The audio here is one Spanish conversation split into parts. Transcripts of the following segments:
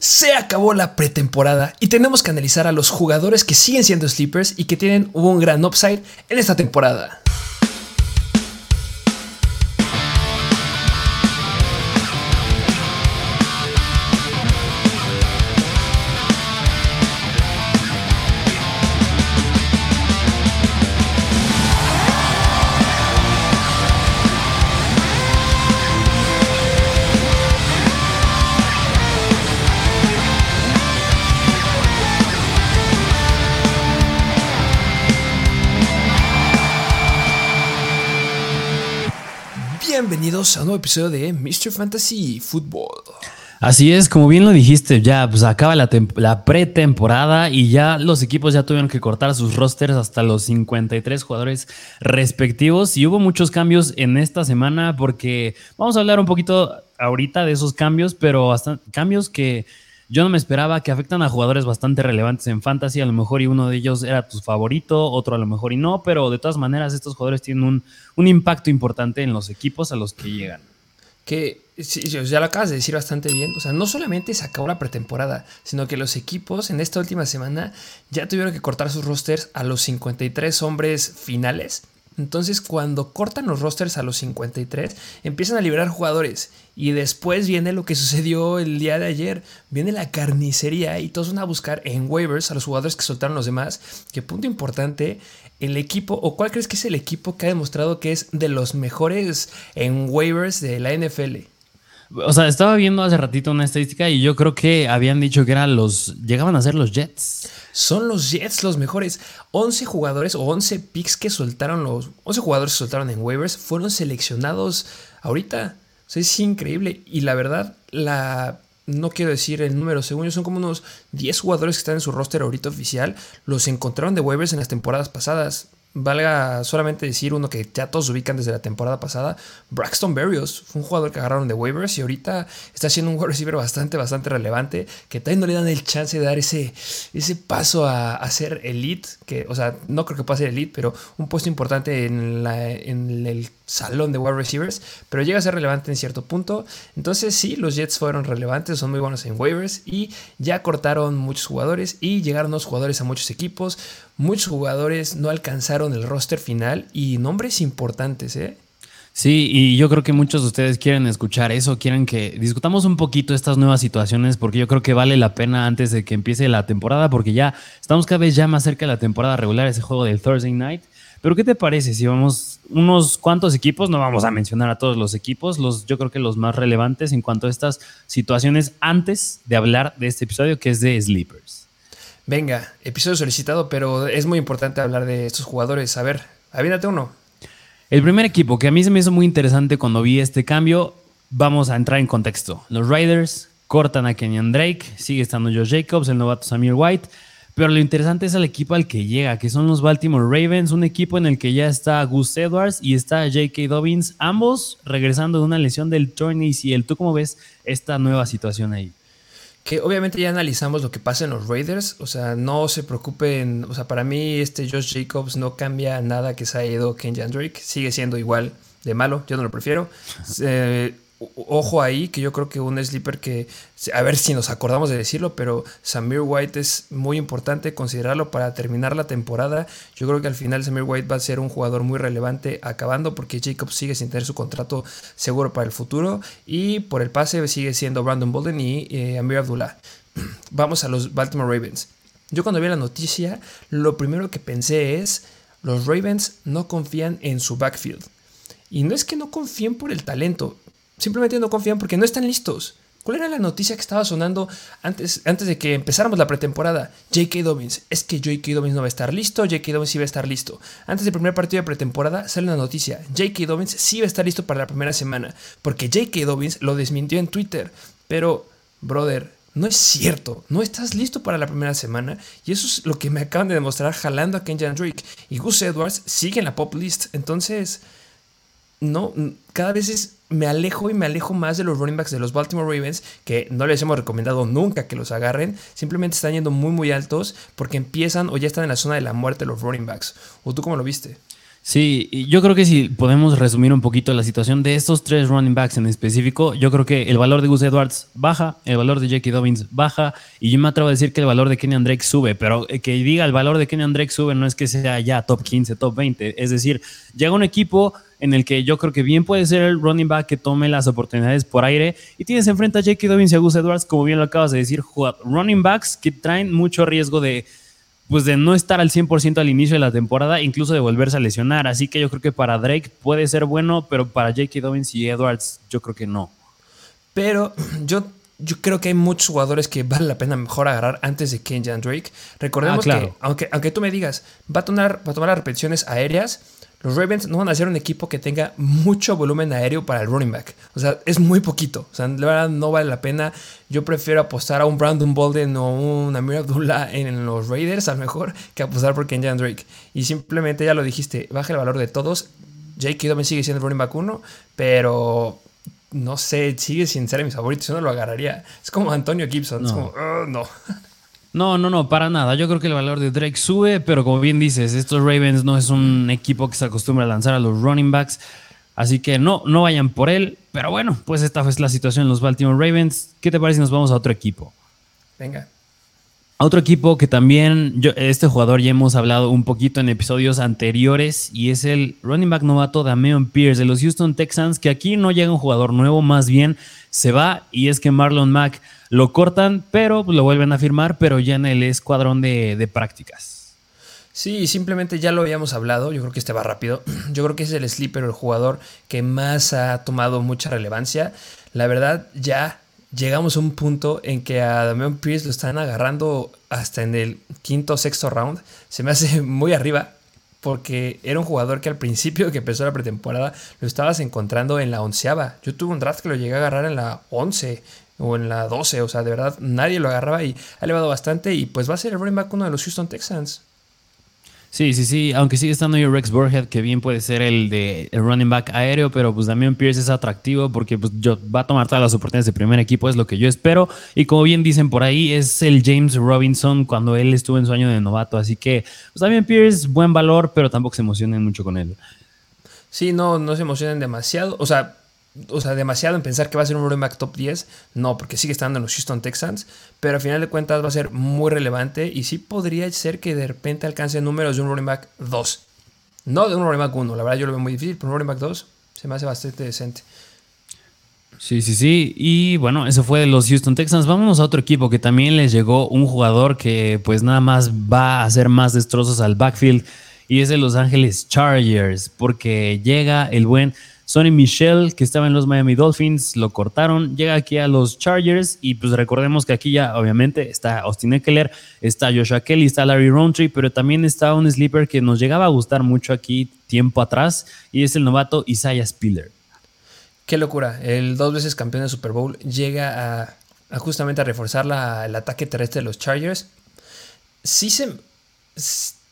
Se acabó la pretemporada y tenemos que analizar a los jugadores que siguen siendo sleepers y que tienen un gran upside en esta temporada. A un nuevo episodio de Mr. Fantasy Football. Así es, como bien lo dijiste, ya pues acaba la, la pretemporada y ya los equipos ya tuvieron que cortar sus rosters hasta los 53 jugadores respectivos y hubo muchos cambios en esta semana porque vamos a hablar un poquito ahorita de esos cambios, pero hasta cambios que yo no me esperaba que afectan a jugadores bastante relevantes en fantasy, a lo mejor y uno de ellos era tu favorito, otro a lo mejor y no, pero de todas maneras estos jugadores tienen un, un impacto importante en los equipos a los que llegan. Que ya lo acabas de decir bastante bien, o sea, no solamente se acabó la pretemporada, sino que los equipos en esta última semana ya tuvieron que cortar sus rosters a los 53 hombres finales entonces, cuando cortan los rosters a los 53, empiezan a liberar jugadores. Y después viene lo que sucedió el día de ayer. Viene la carnicería y todos van a buscar en waivers a los jugadores que soltaron los demás. Que punto importante, el equipo, o cuál crees que es el equipo que ha demostrado que es de los mejores en waivers de la NFL. O sea, estaba viendo hace ratito una estadística y yo creo que habían dicho que eran los. llegaban a ser los Jets. Son los Jets los mejores. 11 jugadores o 11 picks que soltaron los. 11 jugadores que soltaron en waivers fueron seleccionados ahorita. O sea, es increíble. Y la verdad, la. No quiero decir el número, según yo son como unos 10 jugadores que están en su roster ahorita oficial. Los encontraron de waivers en las temporadas pasadas. Valga solamente decir uno que ya todos ubican desde la temporada pasada, Braxton Berrios, fue un jugador que agarraron de waivers y ahorita está siendo un wide receiver bastante, bastante relevante, que también no le dan el chance de dar ese, ese paso a, ser elite, que, o sea, no creo que pueda ser elite, pero un puesto importante en, la, en el salón de wide receivers, pero llega a ser relevante en cierto punto. Entonces sí, los Jets fueron relevantes, son muy buenos en waivers y ya cortaron muchos jugadores y llegaron los jugadores a muchos equipos. Muchos jugadores no alcanzaron el roster final y nombres importantes, ¿eh? Sí, y yo creo que muchos de ustedes quieren escuchar eso, quieren que discutamos un poquito estas nuevas situaciones, porque yo creo que vale la pena antes de que empiece la temporada, porque ya estamos cada vez ya más cerca de la temporada regular, ese juego del Thursday Night. Pero ¿qué te parece si vamos unos cuantos equipos? No vamos a mencionar a todos los equipos, los, yo creo que los más relevantes en cuanto a estas situaciones antes de hablar de este episodio que es de Sleepers. Venga, episodio solicitado, pero es muy importante hablar de estos jugadores. A ver, avídate uno. El primer equipo que a mí se me hizo muy interesante cuando vi este cambio, vamos a entrar en contexto. Los Raiders cortan a Kenyan Drake, sigue estando Josh Jacobs, el novato Samir White. Pero lo interesante es el equipo al que llega, que son los Baltimore Ravens, un equipo en el que ya está Gus Edwards y está J.K. Dobbins, ambos regresando de una lesión del torn ACL. ¿Tú cómo ves esta nueva situación ahí? Que obviamente ya analizamos lo que pasa en los Raiders, o sea, no se preocupen, o sea, para mí este Josh Jacobs no cambia nada que se haya ido Ken Drake, sigue siendo igual de malo, yo no lo prefiero. Eh, ojo ahí, que yo creo que un sleeper que, a ver si nos acordamos de decirlo, pero Samir White es muy importante considerarlo para terminar la temporada. Yo creo que al final Samir White va a ser un jugador muy relevante acabando porque Jacob sigue sin tener su contrato seguro para el futuro y por el pase sigue siendo Brandon Bolden y eh, Amir Abdullah. Vamos a los Baltimore Ravens. Yo cuando vi la noticia, lo primero que pensé es, los Ravens no confían en su backfield. Y no es que no confíen por el talento, simplemente no confían porque no están listos. ¿Cuál era la noticia que estaba sonando antes, antes de que empezáramos la pretemporada? J.K. Dobbins. Es que J.K. Dobbins no va a estar listo, J.K. Dobbins sí va a estar listo. Antes del primer partido de pretemporada sale una noticia. J.K. Dobbins sí va a estar listo para la primera semana. Porque J.K. Dobbins lo desmintió en Twitter. Pero, brother, no es cierto. No estás listo para la primera semana. Y eso es lo que me acaban de demostrar jalando a Kenjan Drake. Y Gus Edwards sigue en la pop list. Entonces no, cada vez me alejo y me alejo más de los running backs de los Baltimore Ravens, que no les hemos recomendado nunca que los agarren, simplemente están yendo muy muy altos porque empiezan o ya están en la zona de la muerte los running backs. ¿O tú cómo lo viste? Sí, yo creo que si podemos resumir un poquito la situación de estos tres running backs en específico, yo creo que el valor de Gus Edwards baja, el valor de Jackie Dobbins baja, y yo me atrevo a decir que el valor de Kenyan Drake sube, pero que diga el valor de Kenyan Drake sube no es que sea ya top 15, top 20, es decir, llega un equipo en el que yo creo que bien puede ser el running back que tome las oportunidades por aire y tienes enfrente a Jackie Dobbins y a Gus Edwards, como bien lo acabas de decir, running backs que traen mucho riesgo de pues de no estar al 100% al inicio de la temporada, incluso de volverse a lesionar. Así que yo creo que para Drake puede ser bueno, pero para J.K. Dobbins y Edwards yo creo que no. Pero yo, yo creo que hay muchos jugadores que vale la pena mejor agarrar antes de Kenyan Drake. Recordemos ah, que, aunque, aunque tú me digas, va a, tomar, va a tomar las repeticiones aéreas, los Ravens no van a ser un equipo que tenga mucho volumen aéreo para el running back. O sea, es muy poquito. O sea, la verdad no vale la pena. Yo prefiero apostar a un Brandon Bolden o un Amir Abdullah en los Raiders, a lo mejor, que apostar por Kenyan Drake. Y simplemente, ya lo dijiste, baja el valor de todos. Jake Dobbins sigue siendo el running back 1, pero no sé, sigue sin ser mi favorito. Yo no lo agarraría. Es como Antonio Gibson. Es como, no. No, no, no, para nada. Yo creo que el valor de Drake sube, pero como bien dices, estos Ravens no es un equipo que se acostumbra a lanzar a los running backs. Así que no, no vayan por él. Pero bueno, pues esta fue la situación en los Baltimore Ravens. ¿Qué te parece si nos vamos a otro equipo? Venga. A otro equipo que también, yo, este jugador ya hemos hablado un poquito en episodios anteriores y es el running back novato Dameon Pierce de los Houston Texans, que aquí no llega un jugador nuevo, más bien se va y es que Marlon Mack lo cortan, pero lo vuelven a firmar, pero ya en el escuadrón de, prácticas. Sí, simplemente ya lo habíamos hablado. Yo creo que este va rápido. Yo creo que es el sleeper, el jugador que más ha tomado mucha relevancia. La verdad, ya llegamos a un punto en que a Damian Pierce lo están agarrando hasta en el quinto o sexto round. Se me hace muy arriba porque era un jugador que al principio que empezó la pretemporada lo estabas encontrando en la onceava. Yo tuve un draft que lo llegué a agarrar en la once o en la 12, o sea, de verdad nadie lo agarraba y ha elevado bastante y pues va a ser el running back uno de los Houston Texans. Sí, sí, sí, aunque sigue estando yo Rex Burhead, que bien puede ser el de running back aéreo, pero pues también Pierce es atractivo porque pues, yo, va a tomar todas las oportunidades de primer equipo, es lo que yo espero. Y como bien dicen por ahí, es el James Robinson cuando él estuvo en su año de novato, así que pues también Pierce, buen valor, pero tampoco se emocionen mucho con él. Sí, no, no se emocionen demasiado, o sea, o sea, demasiado en pensar que va a ser un running back top 10. No, porque sigue estando en los Houston Texans. Pero al final de cuentas va a ser muy relevante. Y sí podría ser que de repente alcance números de un running back 2. No de un running back 1. La verdad yo lo veo muy difícil. Pero un running back 2 se me hace bastante decente. Sí, sí, sí. Y bueno, eso fue de los Houston Texans. Vámonos a otro equipo que también les llegó un jugador que pues nada más va a hacer más destrozos al backfield. Y es de Los Ángeles Chargers. Porque llega el buen Sonny Michel, que estaba en los Miami Dolphins, lo cortaron, llega aquí a los Chargers y pues recordemos que aquí ya obviamente está Austin Eckler, está Joshua Kelly, está Larry Roundtree, pero también está un sleeper que nos llegaba a gustar mucho aquí tiempo atrás y es el novato Isaiah Spiller. Qué locura, el dos veces campeón de Super Bowl llega a, justamente a reforzar el ataque terrestre de los Chargers. Sí se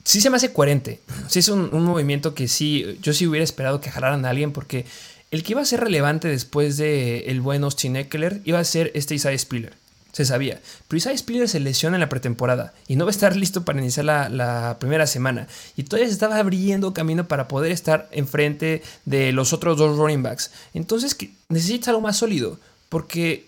sí se me hace coherente. Sí es un, movimiento que sí, yo sí hubiera esperado que jalaran a alguien porque el que iba a ser relevante después de el buen Austin Eckler iba a ser este Isaiah Spiller. Se sabía. Pero Isaiah Spiller se lesiona en la pretemporada y no va a estar listo para iniciar la, la, primera semana. Y todavía se estaba abriendo camino para poder estar enfrente de los otros dos running backs. Entonces necesita algo más sólido. Porque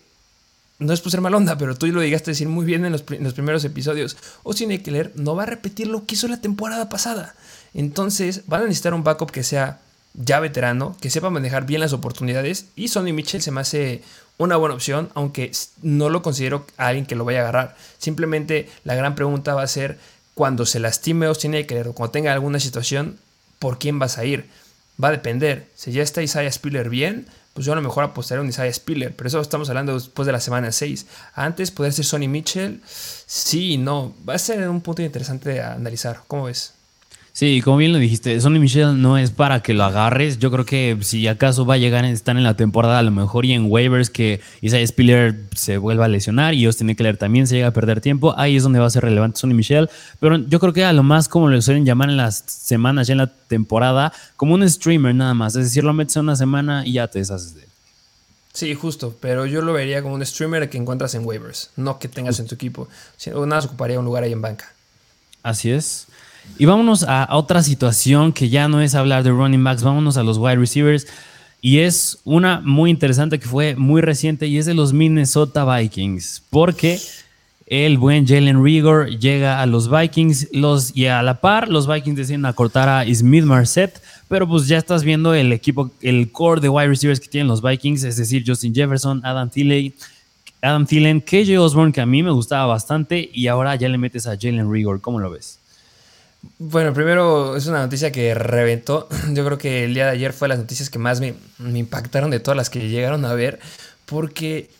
no es por ser mal onda, pero tú lo llegaste a decir muy bien en los, primeros episodios. Austin Eckler no va a repetir lo que hizo la temporada pasada. Entonces van a necesitar un backup que sea ya veterano, que sepa manejar bien las oportunidades. Y Sonny Mitchell se me hace una buena opción, aunque no lo considero alguien que lo vaya a agarrar. Simplemente la gran pregunta va a ser cuando se lastime Austin Eckler o cuando tenga alguna situación, ¿por quién vas a ir? Va a depender. Si ya está Isaiah Spiller bien, pues yo a lo mejor apostaría un Isaiah Spiller, pero eso estamos hablando después de la semana 6. Antes poder ser Sonny Mitchell, sí, no, va a ser un punto interesante de analizar. ¿Cómo ves? Sí, como bien lo dijiste, Sonny Michel no es para que lo agarres. Yo creo que si acaso va a llegar a estar en la temporada, a lo mejor y en waivers que Isaiah Spiller se vuelva a lesionar y Austin Eckler también se llega a perder tiempo, ahí es donde va a ser relevante Sonny Michel. Pero yo creo que a lo más como lo suelen llamar en las semanas, ya en la temporada, como un streamer nada más. Es decir, lo metes una semana y ya te deshaces de él. Sí, justo, pero yo lo vería como un streamer que encuentras en waivers, no que tengas en tu equipo. Nada ocuparía un lugar ahí en banca. Así es. Y vámonos a, otra situación que ya no es hablar de running backs, vámonos a los wide receivers. Y es una muy interesante que fue muy reciente y es de los Minnesota Vikings. Porque el buen Jalen Rigor llega a los Vikings y a la par los Vikings deciden acortar a Smith Marset, pero pues ya estás viendo el equipo, el core de wide receivers que tienen los Vikings, es decir, Justin Jefferson, Adam Thielen, Adam Thielen, KJ Osborne, que a mí me gustaba bastante, y ahora ya le metes a Jalen Rigor, ¿cómo lo ves? Bueno, primero es una noticia que reventó. Yo creo que el día de ayer fue las noticias que más me, impactaron de todas las que llegaron a ver, porque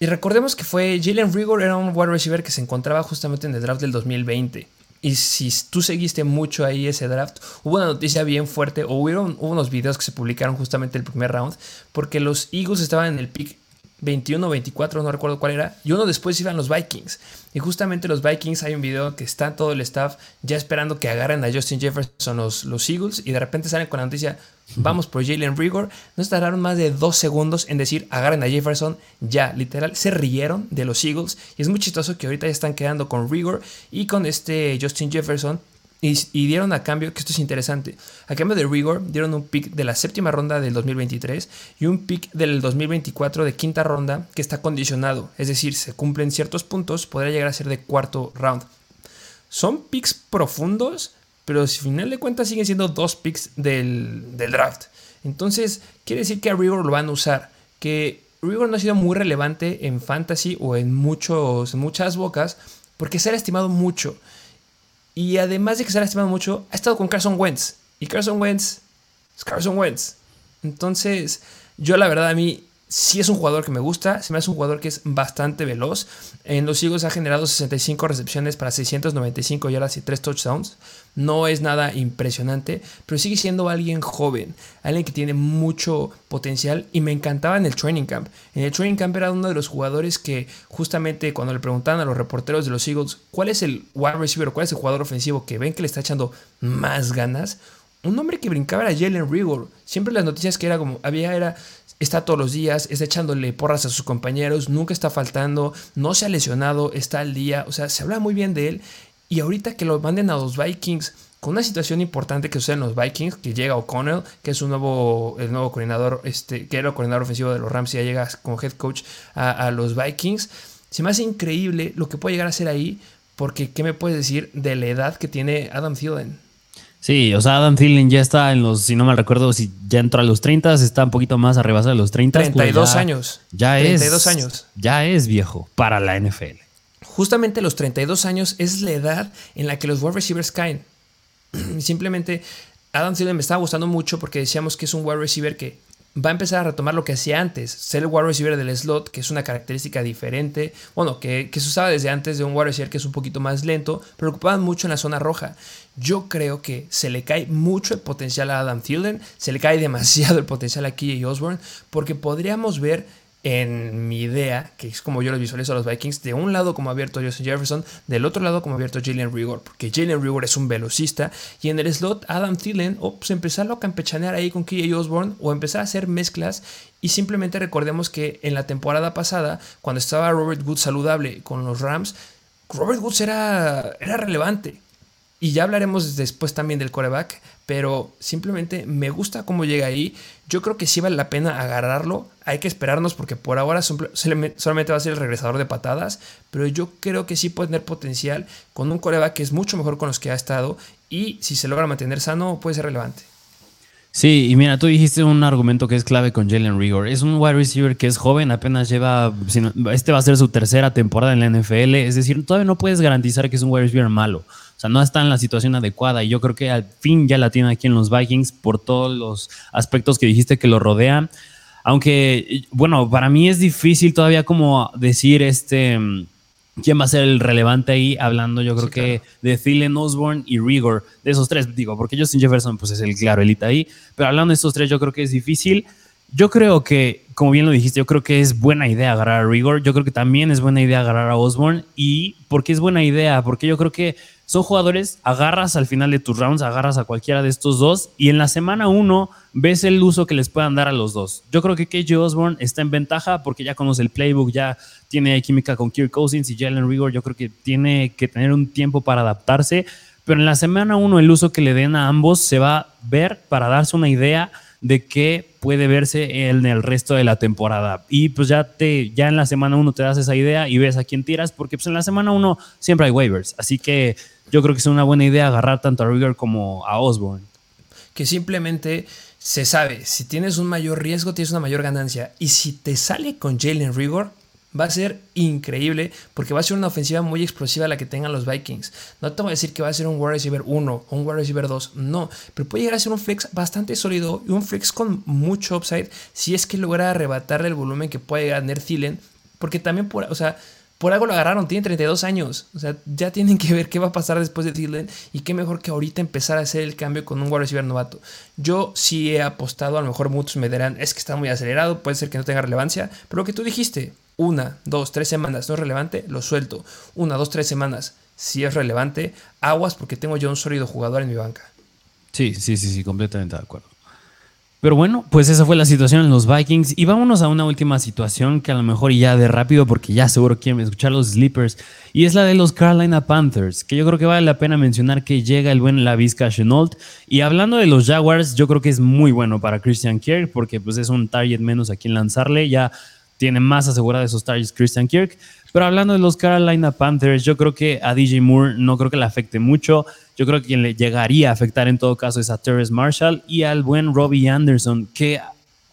y recordemos que fue Jalen Rigor, era un wide receiver que se encontraba justamente en el draft del 2020. Y si tú seguiste mucho ahí ese draft, hubo una noticia bien fuerte, o hubo unos videos que se publicaron justamente el primer round, porque los Eagles estaban en el pick 21 o 24, no recuerdo cuál era, y uno después iban los Vikings. Y justamente los Vikings hay un video que está todo el staff ya esperando que agarren a Justin Jefferson los, los Eagles, y de repente salen con la noticia, vamos por Jalen Rigor. No tardaron más de dos segundos en decir, agarren a Jefferson, ya, literal, se rieron de los Eagles. Y es muy chistoso que ahorita ya están quedando con Rigor y con este Justin Jefferson y, dieron a cambio, que esto es interesante, a cambio de Rigor dieron un pick de la séptima ronda del 2023 y un pick del 2024 de quinta ronda que está condicionado. Es decir, se cumplen ciertos puntos, podría llegar a ser de cuarto round. Son picks profundos, pero si final de cuentas siguen siendo dos picks del, del draft. Entonces, quiere decir que a Rigor lo van a usar. Que Rigor no ha sido muy relevante en fantasy o en, muchos, en muchas bocas porque se ha estimado mucho. Y además de que se ha lastimado mucho, ha estado con Carson Wentz. Y Carson Wentz es Carson Wentz. Entonces, yo la verdad a mí sí es un jugador que me gusta, se me hace un jugador que es bastante veloz. En los Eagles ha generado 65 recepciones para 695 yardas y 3 touchdowns. No es nada impresionante, pero sigue siendo alguien joven, alguien que tiene mucho potencial y me encantaba en el training camp. En el training camp era uno de los jugadores que justamente cuando le preguntaban a los reporteros de los Eagles cuál es el wide receiver cuál es el jugador ofensivo que ven que le está echando más ganas, un hombre que brincaba era Jalen Rigor. Siempre las noticias que era como había era está todos los días, está echándole porras a sus compañeros, nunca está faltando, no se ha lesionado, está al día, o sea, se habla muy bien de él. Y ahorita que lo manden a los Vikings, con una situación importante que sucede en los Vikings, que llega O'Connell, que es un nuevo, el nuevo coordinador, este, que era el coordinador ofensivo de los Rams y ya llega como head coach a, los Vikings, se me hace increíble lo que puede llegar a ser ahí, porque ¿qué me puedes decir de la edad que tiene Adam Thielen? Sí, o sea, Adam Thielen ya está en los, si no me recuerdo, si ya entró a los 30, está un poquito más arriba de los 30. 32 pues años. Ya 32 es. años. Ya es viejo para la NFL. Justamente los 32 años es la edad en la que los wide receivers caen. Simplemente Adam Thielen me estaba gustando mucho porque decíamos que es un wide receiver que va a empezar a retomar lo que hacía antes, ser el wide receiver del slot, que es una característica diferente, bueno, que, se usaba desde antes de un wide receiver que es un poquito más lento, pero ocupaban mucho en la zona roja. Yo creo que se le cae mucho el potencial a Adam Thielen, se le cae demasiado el potencial a KJ Osborne, porque podríamos ver en mi idea, que es como yo los visualizo a los Vikings, de un lado como abierto Justin Jefferson, del otro lado como abierto Jalen Rigor, porque Jalen Rigor es un velocista, y en el slot Adam Thielen, o pues empezarlo a campechanear ahí con KJ Osborne, o empezar a hacer mezclas, y simplemente recordemos que en la temporada pasada, cuando estaba Robert Woods saludable con los Rams, Robert Woods era, era relevante, y ya hablaremos después también del coreback, pero simplemente me gusta cómo llega ahí. Yo creo que sí vale la pena agarrarlo. Hay que esperarnos porque por ahora solamente va a ser el regresador de patadas, pero yo creo que sí puede tener potencial con un coreback que es mucho mejor con los que ha estado y si se logra mantener sano puede ser relevante. Sí, y mira, tú dijiste un argumento que es clave con Jalen Rigor. Es un wide receiver que es joven, apenas lleva, este va a ser su tercera temporada en la NFL, es decir, todavía no puedes garantizar que es un wide receiver malo. O sea, no está en la situación adecuada y yo creo que al fin ya la tiene aquí en los Vikings por todos los aspectos que dijiste que lo rodean. Aunque, bueno, para mí es difícil todavía como decir este quién va a ser el relevante ahí, hablando yo creo que de Thielen, Osborne y Rigor, de esos tres, digo, porque Justin Jefferson pues es el claro elite ahí, pero hablando de estos tres yo creo que es difícil. Yo creo que, como bien lo dijiste, yo creo que es buena idea agarrar a Rigor, yo creo que también es buena idea agarrar a Osborne y ¿por qué es buena idea? Porque yo creo que son jugadores, agarras al final de tus rounds, agarras a cualquiera de estos dos y en la semana uno ves el uso que les puedan dar a los dos. Yo creo que KJ Osborne está en ventaja porque ya conoce el playbook, ya tiene química con Kirk Cousins y Jalen Rigor. Yo creo que tiene que tener un tiempo para adaptarse. pero en la semana 1 el uso que le den a ambos se va a ver para darse una idea de qué puede verse en el resto de la temporada. Y pues ya, te, ya en la semana 1 te das esa idea y ves a quién tiras, porque pues en la semana 1 siempre hay waivers. Así que yo creo que es una buena idea agarrar tanto a Rigor como a Osborne. Que simplemente se sabe, si tienes un mayor riesgo, tienes una mayor ganancia. Y si te sale con Jalen Rigor, va a ser increíble porque va a ser una ofensiva muy explosiva la que tengan los Vikings. No te voy a decir que va a ser un wide receiver 1 o un wide receiver 2, no, pero puede llegar a ser un flex bastante sólido y un flex con mucho upside si es que logra arrebatarle el volumen que puede ganar Thielen, porque también por, o sea, por algo lo agarraron, tiene 32 años. O sea, ya tienen que ver qué va a pasar después de Thielen y qué mejor que ahorita empezar a hacer el cambio con un wide receiver novato. Yo sí he apostado, a lo mejor muchos me dirán, es que está muy acelerado, puede ser que no tenga relevancia, pero lo que tú dijiste, una, dos, tres semanas no es relevante, lo suelto. Una, dos, tres semanas, si es relevante, aguas porque tengo yo un sólido jugador en mi banca. Sí, sí, sí, sí, completamente de acuerdo. Pero bueno, pues esa fue la situación en los Vikings. Y vámonos a una última situación que a lo mejor ya de rápido, porque ya seguro quieren escuchar los Sleepers. Y es la de los Carolina Panthers, que yo creo que vale la pena mencionar que llega el buen Lavisca Chenault. Y hablando de los Jaguars, yo creo que es muy bueno para Christian Kirk, porque pues es un target menos a quien lanzarle. Ya tiene más asegurada esos targets Christian Kirk. Pero hablando de los Carolina Panthers, yo creo que a DJ Moore no creo que le afecte mucho. Yo creo que quien le llegaría a afectar en todo caso es a Terrence Marshall y al buen Robbie Anderson, que,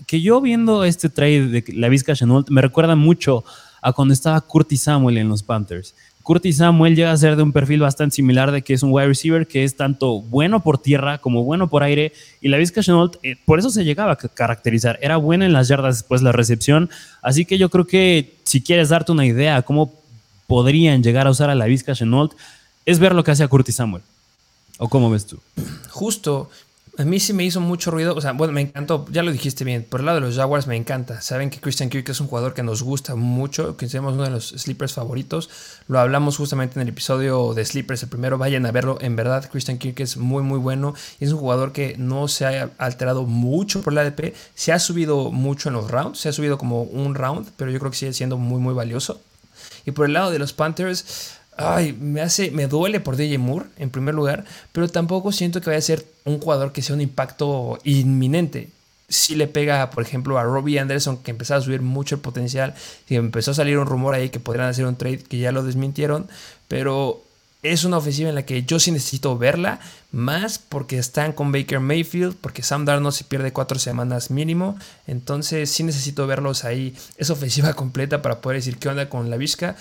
que yo viendo este trade de la Vizca Chenault me recuerda mucho a cuando estaba Curtis Samuel en los Panthers. Curtis Samuel llega a ser de un perfil bastante similar de que es un wide receiver que es tanto bueno por tierra como bueno por aire y la Vizca Chenault eh, por eso se llegaba a caracterizar. Era buena en las yardas después de la recepción, así que yo creo que si quieres darte una idea cómo podrían llegar a usar a la Vizca Chenault es ver lo que hace a Curtis Samuel. ¿O cómo ves tú? Justo, a mí sí me hizo mucho ruido, o sea, bueno, me encantó, ya lo dijiste bien, por el lado de los Jaguars me encanta. Saben que Christian Kirk es un jugador que nos gusta mucho, que somos uno de los sleepers favoritos. Lo hablamos justamente en el episodio de sleepers, el primero, vayan a verlo. En verdad, Christian Kirk es muy, muy bueno. Y es un jugador que no se ha alterado mucho por la ADP. Se ha subido mucho en los rounds, se ha subido como un round, pero yo creo que sigue siendo muy, muy valioso. Y por el lado de los Panthers, ay, me hace, me duele por DJ Moore en primer lugar, pero tampoco siento que vaya a ser un jugador que sea un impacto inminente. Si le pega, por ejemplo, a Robbie Anderson, que empezó a subir mucho el potencial, y empezó a salir un rumor ahí que podrían hacer un trade que ya lo desmintieron, pero es una ofensiva en la que yo sí necesito verla, más porque están con Baker Mayfield, porque Sam Darnold se pierde cuatro semanas mínimo, entonces sí necesito verlos ahí, esa ofensiva completa para poder decir qué onda con la Vizca.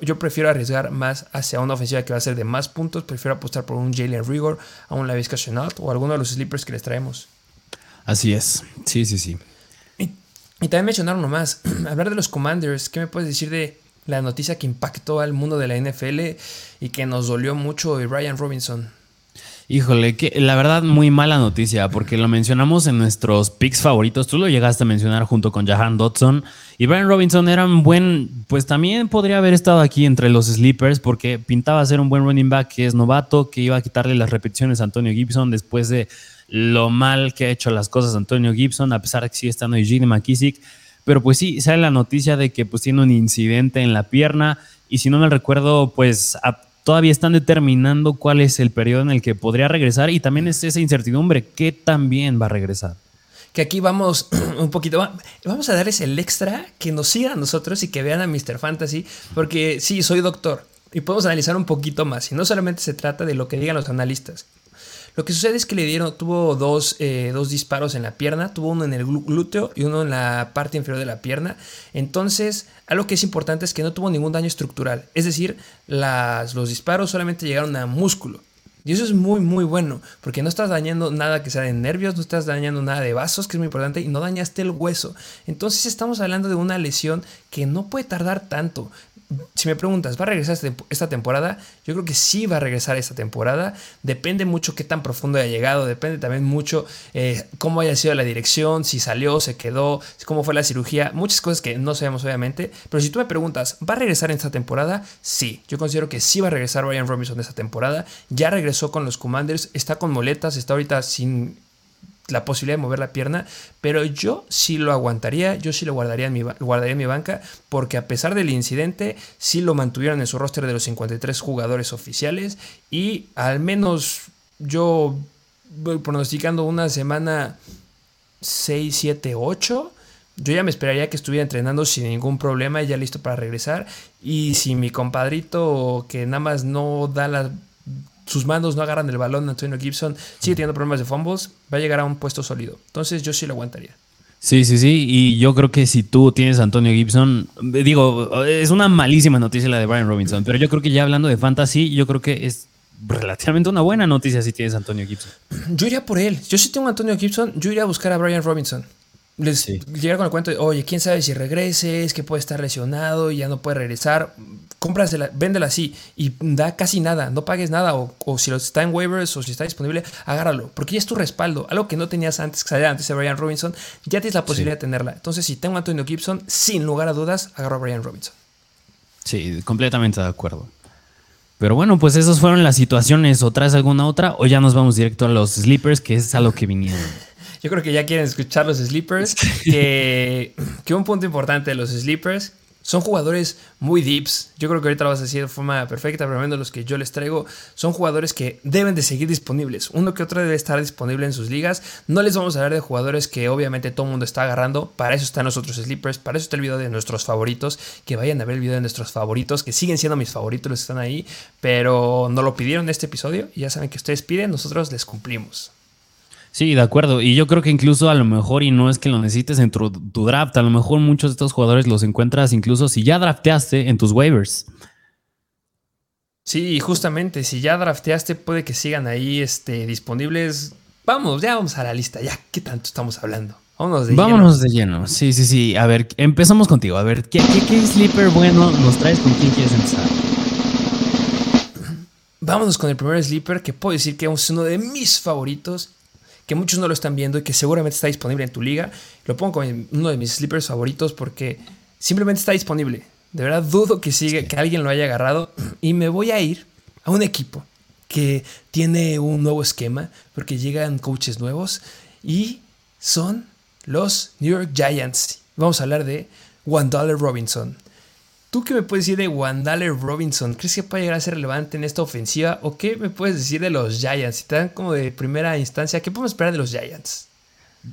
yo prefiero arriesgar más hacia una ofensiva que va a ser de más puntos, prefiero apostar por un Jalen Rigor, a un Lavisca Chenault o alguno de los sleepers que les traemos. Así es, sí, sí, sí. Y, y también mencionar uno más, hablar de los Commanders, ¿qué me puedes decir de la noticia que impactó al mundo de la NFL y que nos dolió mucho de Ryan Robinson. Híjole, que la verdad muy mala noticia, porque lo mencionamos en nuestros picks favoritos. Tú lo llegaste a mencionar junto con Jahan Dodson. Y Brian Robinson era un buen, pues también podría haber estado aquí entre los sleepers, porque pintaba ser un buen running back que es novato, que iba a quitarle las repeticiones a Antonio Gibson después de lo mal que ha hecho las cosas Antonio Gibson, a pesar de que sigue estando Eugene McKissick. Pero pues sí, sale la noticia de que pues tiene un incidente en la pierna y si no me recuerdo, pues todavía están determinando cuál es el periodo en el que podría regresar y también es esa incertidumbre, ¿qué también va a regresar? Que aquí vamos un poquito, vamos a darles el extra, que nos sigan a nosotros y que vean a Mr. Fantasy, porque sí, soy doctor y podemos analizar un poquito más y no solamente se trata de lo que digan los analistas. Lo que sucede es que le dieron, tuvo dos, eh, dos disparos en la pierna, tuvo uno en el glúteo y uno en la parte inferior de la pierna. Entonces, algo que es importante es que no tuvo ningún daño estructural. Es decir, los disparos solamente llegaron a músculo. Y eso es muy, muy bueno, porque no estás dañando nada que sea de nervios, no estás dañando nada de vasos, que es muy importante, y no dañaste el hueso. Entonces estamos hablando de una lesión que no puede tardar tanto si me preguntas, ¿va a regresar este, esta temporada? Yo creo que sí va a regresar esta temporada. Depende mucho qué tan profundo haya llegado, depende también mucho eh, cómo haya sido la dirección, si salió, se quedó, cómo fue la cirugía, muchas cosas que no sabemos obviamente. Pero si tú me preguntas, ¿va a regresar en esta temporada? Sí, yo considero que sí va a regresar Ryan Robinson esta temporada. Ya regresó con los Commanders, está con moletas, está ahorita sin la posibilidad de mover la pierna, pero yo sí lo aguantaría, yo sí lo guardaría en mi, guardaría en mi banca, porque a pesar del incidente, sí lo mantuvieron en su roster de los 53 jugadores oficiales y al menos yo voy pronosticando una semana 6, 7, 8. Yo ya me esperaría que estuviera entrenando sin ningún problema y ya listo para regresar. Y si mi compadrito que nada más no da las sus manos no agarran el balón, Antonio Gibson sigue teniendo problemas de fumbles, va a llegar a un puesto sólido. Entonces yo sí lo aguantaría. Sí, sí, sí. Y yo creo que si tú tienes a Antonio Gibson, digo, es una malísima noticia la de Brian Robinson, pero yo creo que ya hablando de fantasy, yo creo que es relativamente una buena noticia si tienes a Antonio Gibson. Yo iría por él. Yo si tengo a Antonio Gibson, yo iría a buscar a Brian Robinson. Les llega con el cuento de, oye, quién sabe si regrese, es que puede estar lesionado y ya no puede regresar cómprasela, véndela así y da casi nada, no pagues nada o, si está en waivers o si está disponible, agárralo, porque ya es tu respaldo, algo que no tenías antes, que salía antes de Brian Robinson, ya tienes la posibilidad de tenerla. Entonces, si tengo a Antonio Gibson, sin lugar a dudas, agarro a Brian Robinson. Sí, completamente de acuerdo. Pero bueno, pues esas fueron las situaciones. ¿O traes alguna otra? ¿O ya nos vamos directo a los sleepers, que es a lo que vinieron? Yo creo que ya quieren escuchar los sleepers. Que, que un punto importante de los sleepers son jugadores muy deeps. Yo creo que ahorita lo vas a decir de forma perfecta, pero menos los que yo les traigo son jugadores que deben de seguir disponibles. Uno que otro debe estar disponible en sus ligas. No les vamos a hablar de jugadores que obviamente todo el mundo está agarrando. Para eso están nosotros sleepers. Para eso está el video de nuestros favoritos. Que vayan a ver el video de nuestros favoritos, que siguen siendo mis favoritos los que están ahí. Pero no lo pidieron en este episodio. Y ya saben que ustedes piden, nosotros les cumplimos. Sí, de acuerdo. Y yo creo que incluso a lo mejor, y no es que lo necesites en tu, draft, a lo mejor muchos de estos jugadores los encuentras incluso si ya drafteaste en tus waivers. Sí, justamente, si ya drafteaste, puede que sigan ahí este, disponibles. Vamos, ya vamos a la lista, ya, ¿qué tanto estamos hablando? Vámonos de Vámonos de lleno. Sí, sí, sí. A ver, empezamos contigo. A ver, ¿qué, qué, sleeper bueno nos traes? ¿Con quién quieres empezar? Vámonos con el primer sleeper que puedo decir que es uno de mis favoritos que muchos no lo están viendo y que seguramente está disponible en tu liga. Lo pongo como uno de mis sleepers favoritos porque simplemente está disponible. De verdad dudo que, siga, que alguien lo haya agarrado y me voy a ir a un equipo que tiene un nuevo esquema porque llegan coaches nuevos y son los New York Giants. Vamos a hablar de Wandale Robinson. ¿Tú qué me puedes decir de Wandale Robinson? ¿Crees que puede llegar a ser relevante en esta ofensiva? ¿O qué me puedes decir de los Giants? Si te dan como de primera instancia, ¿qué podemos esperar de los Giants?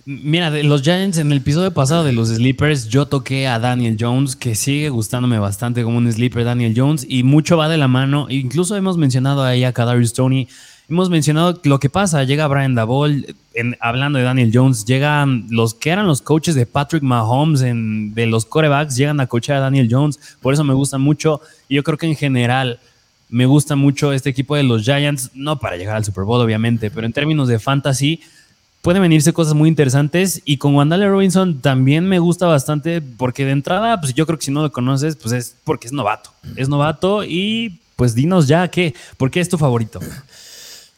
Mira, de los Giants, en el episodio pasado de los Sleepers, yo toqué a Daniel Jones, que sigue gustándome bastante como un sleeper Daniel Jones, y mucho va de la mano. Incluso hemos mencionado ahí a Kadarius Tony hemos mencionado lo que pasa. Llega Brian Dabol, hablando de Daniel Jones, llegan los que eran los coaches de Patrick Mahomes, en, de los corebacks, llegan a coachar a Daniel Jones. Por eso me gusta mucho. Y yo creo que en general me gusta mucho este equipo de los Giants, no para llegar al Super Bowl, obviamente, pero en términos de fantasy. Pueden venirse cosas muy interesantes y con Wandale Robinson también me gusta bastante porque de entrada, pues yo creo que si no lo conoces, pues es porque es novato. Es novato y pues dinos ya qué, ¿por qué es tu favorito?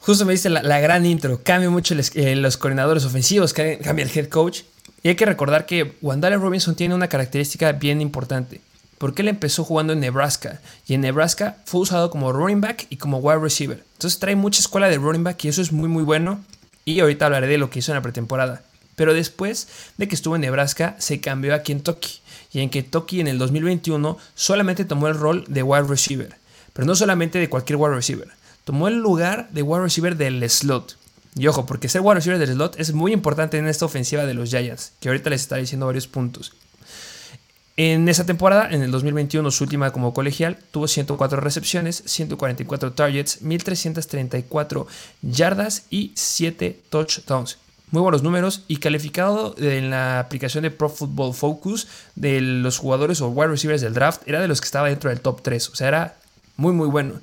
Justo me dice la, gran intro. Cambia mucho eh, los coordinadores ofensivos, cambia el head coach. Y hay que recordar que Wandale Robinson tiene una característica bien importante. Porque él empezó jugando en Nebraska. Y en Nebraska fue usado como running back y como wide receiver. Entonces trae mucha escuela de running back y eso es muy muy bueno. Y ahorita hablaré de lo que hizo en la pretemporada. Pero después de que estuvo en Nebraska, se cambió a Kentucky. Y en Kentucky en el 2021 solamente tomó el rol de wide receiver. Pero no solamente de cualquier wide receiver tomó el lugar de wide receiver del slot. Y ojo, porque ser wide receiver del slot es muy importante en esta ofensiva de los Giants, que ahorita les está diciendo varios puntos. En esa temporada, en el 2021, su última como colegial, tuvo 104 recepciones, 144 targets, 1334 yardas y 7 touchdowns. Muy buenos números y calificado en la aplicación de Pro Football Focus de los jugadores o wide receivers del draft, era de los que estaba dentro del top 3. O sea, era muy, muy bueno.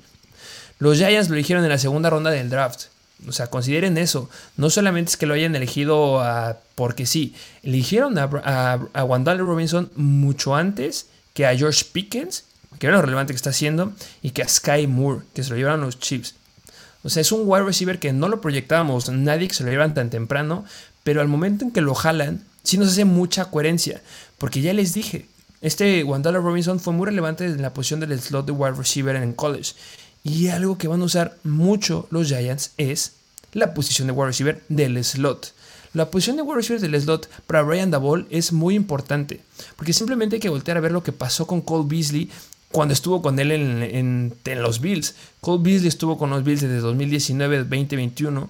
Los Giants lo eligieron en la segunda ronda del draft. O sea, consideren eso. No solamente es que lo hayan elegido porque sí. Eligieron a, a, Robinson mucho antes que a George Pickens, que era lo relevante que está haciendo, y que a Sky Moore, que se lo llevaron los Chiefs. O sea, es un wide receiver que no lo proyectábamos, nadie que se lo llevan tan temprano, pero al momento en que lo jalan, sí nos hace mucha coherencia. Porque ya les dije, este Wandale Robinson fue muy relevante en la posición del slot de wide receiver en college. Y algo que van a usar mucho los Giants es la posición de wide receiver del slot. La posición de wide receiver del slot para Brian Dabol es muy importante, porque simplemente hay que voltear a ver lo que pasó con Cole Beasley cuando estuvo con él en, los Bills. Cole Beasley estuvo con los Bills desde 2019-2021.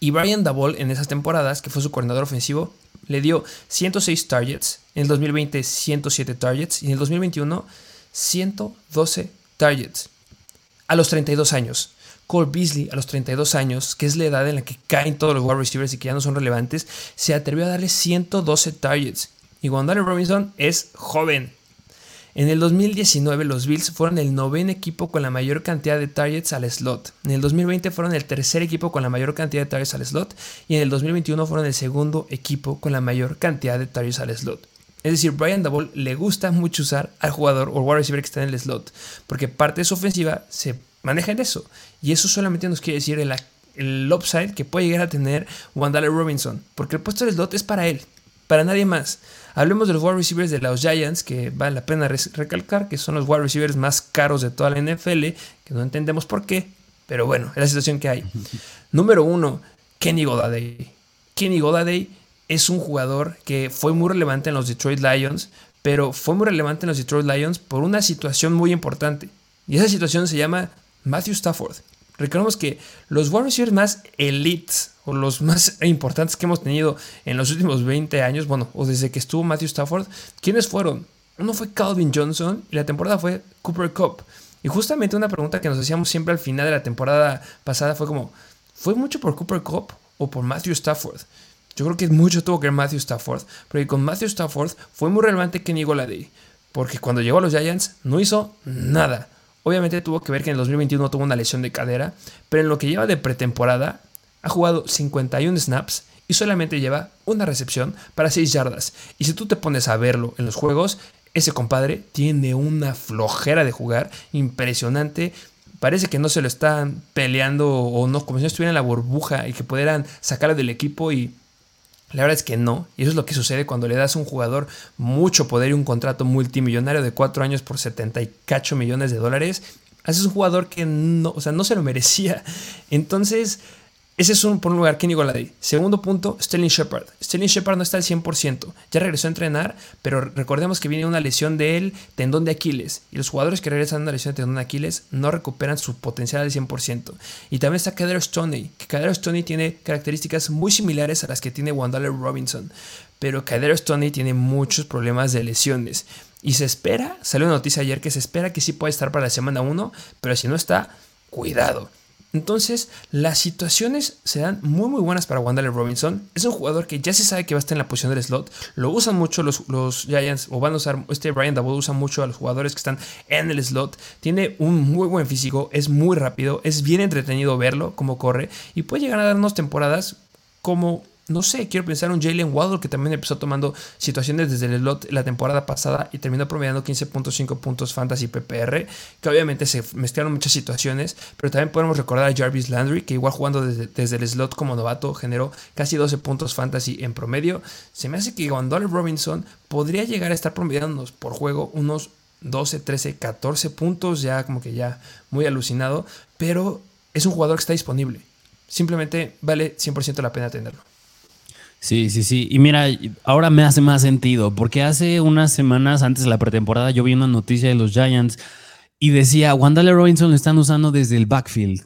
Y Brian Dabol en esas temporadas, que fue su coordinador ofensivo, le dio 106 targets. En el 2020, 107 targets. Y en el 2021, 112 targets. A los 32 años. Cole Beasley, a los 32 años, que es la edad en la que caen todos los wide receivers y que ya no son relevantes, se atrevió a darle 112 targets. Y Wandale Robinson es joven. En el 2019 los Bills fueron el noveno equipo con la mayor cantidad de targets al slot. En el 2020 fueron el tercer equipo con la mayor cantidad de targets al slot. Y en el 2021 fueron el segundo equipo con la mayor cantidad de targets al slot. Es decir, Brian Double le gusta mucho usar al jugador o wide receiver que está en el slot. Porque parte de su ofensiva se maneja en eso. Y eso solamente nos quiere decir el, el upside que puede llegar a tener Wandale Robinson. Porque el puesto del slot es para él, para nadie más. Hablemos de los wide receivers de los Giants, que vale la pena recalcar que son los wide receivers más caros de toda la NFL, que no entendemos por qué, pero bueno, es la situación que hay. Número uno, Kenny Godaday. Kenny Godaday es un jugador que fue muy relevante en los Detroit Lions, pero fue muy relevante en los Detroit Lions por una situación muy importante. Y esa situación se llama Matthew Stafford. Recordemos que los receivers más elites o los más importantes que hemos tenido en los últimos 20 años, bueno, o desde que estuvo Matthew Stafford, ¿quiénes fueron? Uno fue Calvin Johnson y la temporada fue Cooper Cup. Y justamente una pregunta que nos hacíamos siempre al final de la temporada pasada fue como, ¿fue mucho por Cooper Cup o por Matthew Stafford? Yo creo que mucho tuvo que ver Matthew Stafford, porque con Matthew Stafford fue muy relevante Kenny Golladay, porque cuando llegó a los Giants no hizo nada. Obviamente tuvo que ver que en el 2021 tuvo una lesión de cadera, pero en lo que lleva de pretemporada ha jugado 51 snaps y solamente lleva una recepción para 6 yardas. Y si tú te pones a verlo en los juegos, ese compadre tiene una flojera de jugar impresionante. Parece que no se lo están peleando o no, como si no estuviera en la burbuja y que pudieran sacarlo del equipo y la verdad es que no, y eso es lo que sucede cuando le das a un jugador mucho poder y un contrato multimillonario de 4 años por 78 millones de dólares. Haces un jugador que no, o sea, no se lo merecía. Entonces, ese es un, por un lugar, Kenny Goladay. Segundo punto, Sterling Shepard. Sterling Shepard no está al 100%. Ya regresó a entrenar, pero recordemos que viene una lesión de él, tendón de Aquiles. Y los jugadores que regresan de una lesión de tendón de Aquiles no recuperan su potencial al 100%. Y también está Kader Stoney, que Kader Stoney tiene características muy similares a las que tiene Wandaler Robinson. Pero Kader Stoney tiene muchos problemas de lesiones. Y se espera, salió una noticia ayer que se espera que sí pueda estar para la semana 1, pero si no está, cuidado. Entonces, las situaciones se dan muy muy buenas para Wandale Robinson. Es un jugador que ya se sabe que va a estar en la posición del slot. Lo usan mucho los, los Giants, o van a usar, este Brian Dabble usa mucho a los jugadores que están en el slot. Tiene un muy buen físico, es muy rápido, es bien entretenido verlo, cómo corre, y puede llegar a darnos temporadas como no sé, quiero pensar un Jalen Waddle que también empezó tomando situaciones desde el slot la temporada pasada y terminó promediando 15.5 puntos fantasy PPR, que obviamente se mezclaron muchas situaciones, pero también podemos recordar a Jarvis Landry, que igual jugando desde, el slot como novato generó casi 12 puntos fantasy en promedio. Se me hace que Gondole Robinson podría llegar a estar promediándonos por juego unos 12, 13, 14 puntos, ya como que ya muy alucinado, pero es un jugador que está disponible. Simplemente vale 100% la pena tenerlo. Sí, sí, sí. Y mira, ahora me hace más sentido, porque hace unas semanas antes de la pretemporada yo vi una noticia de los Giants y decía, Wandale Robinson lo están usando desde el backfield.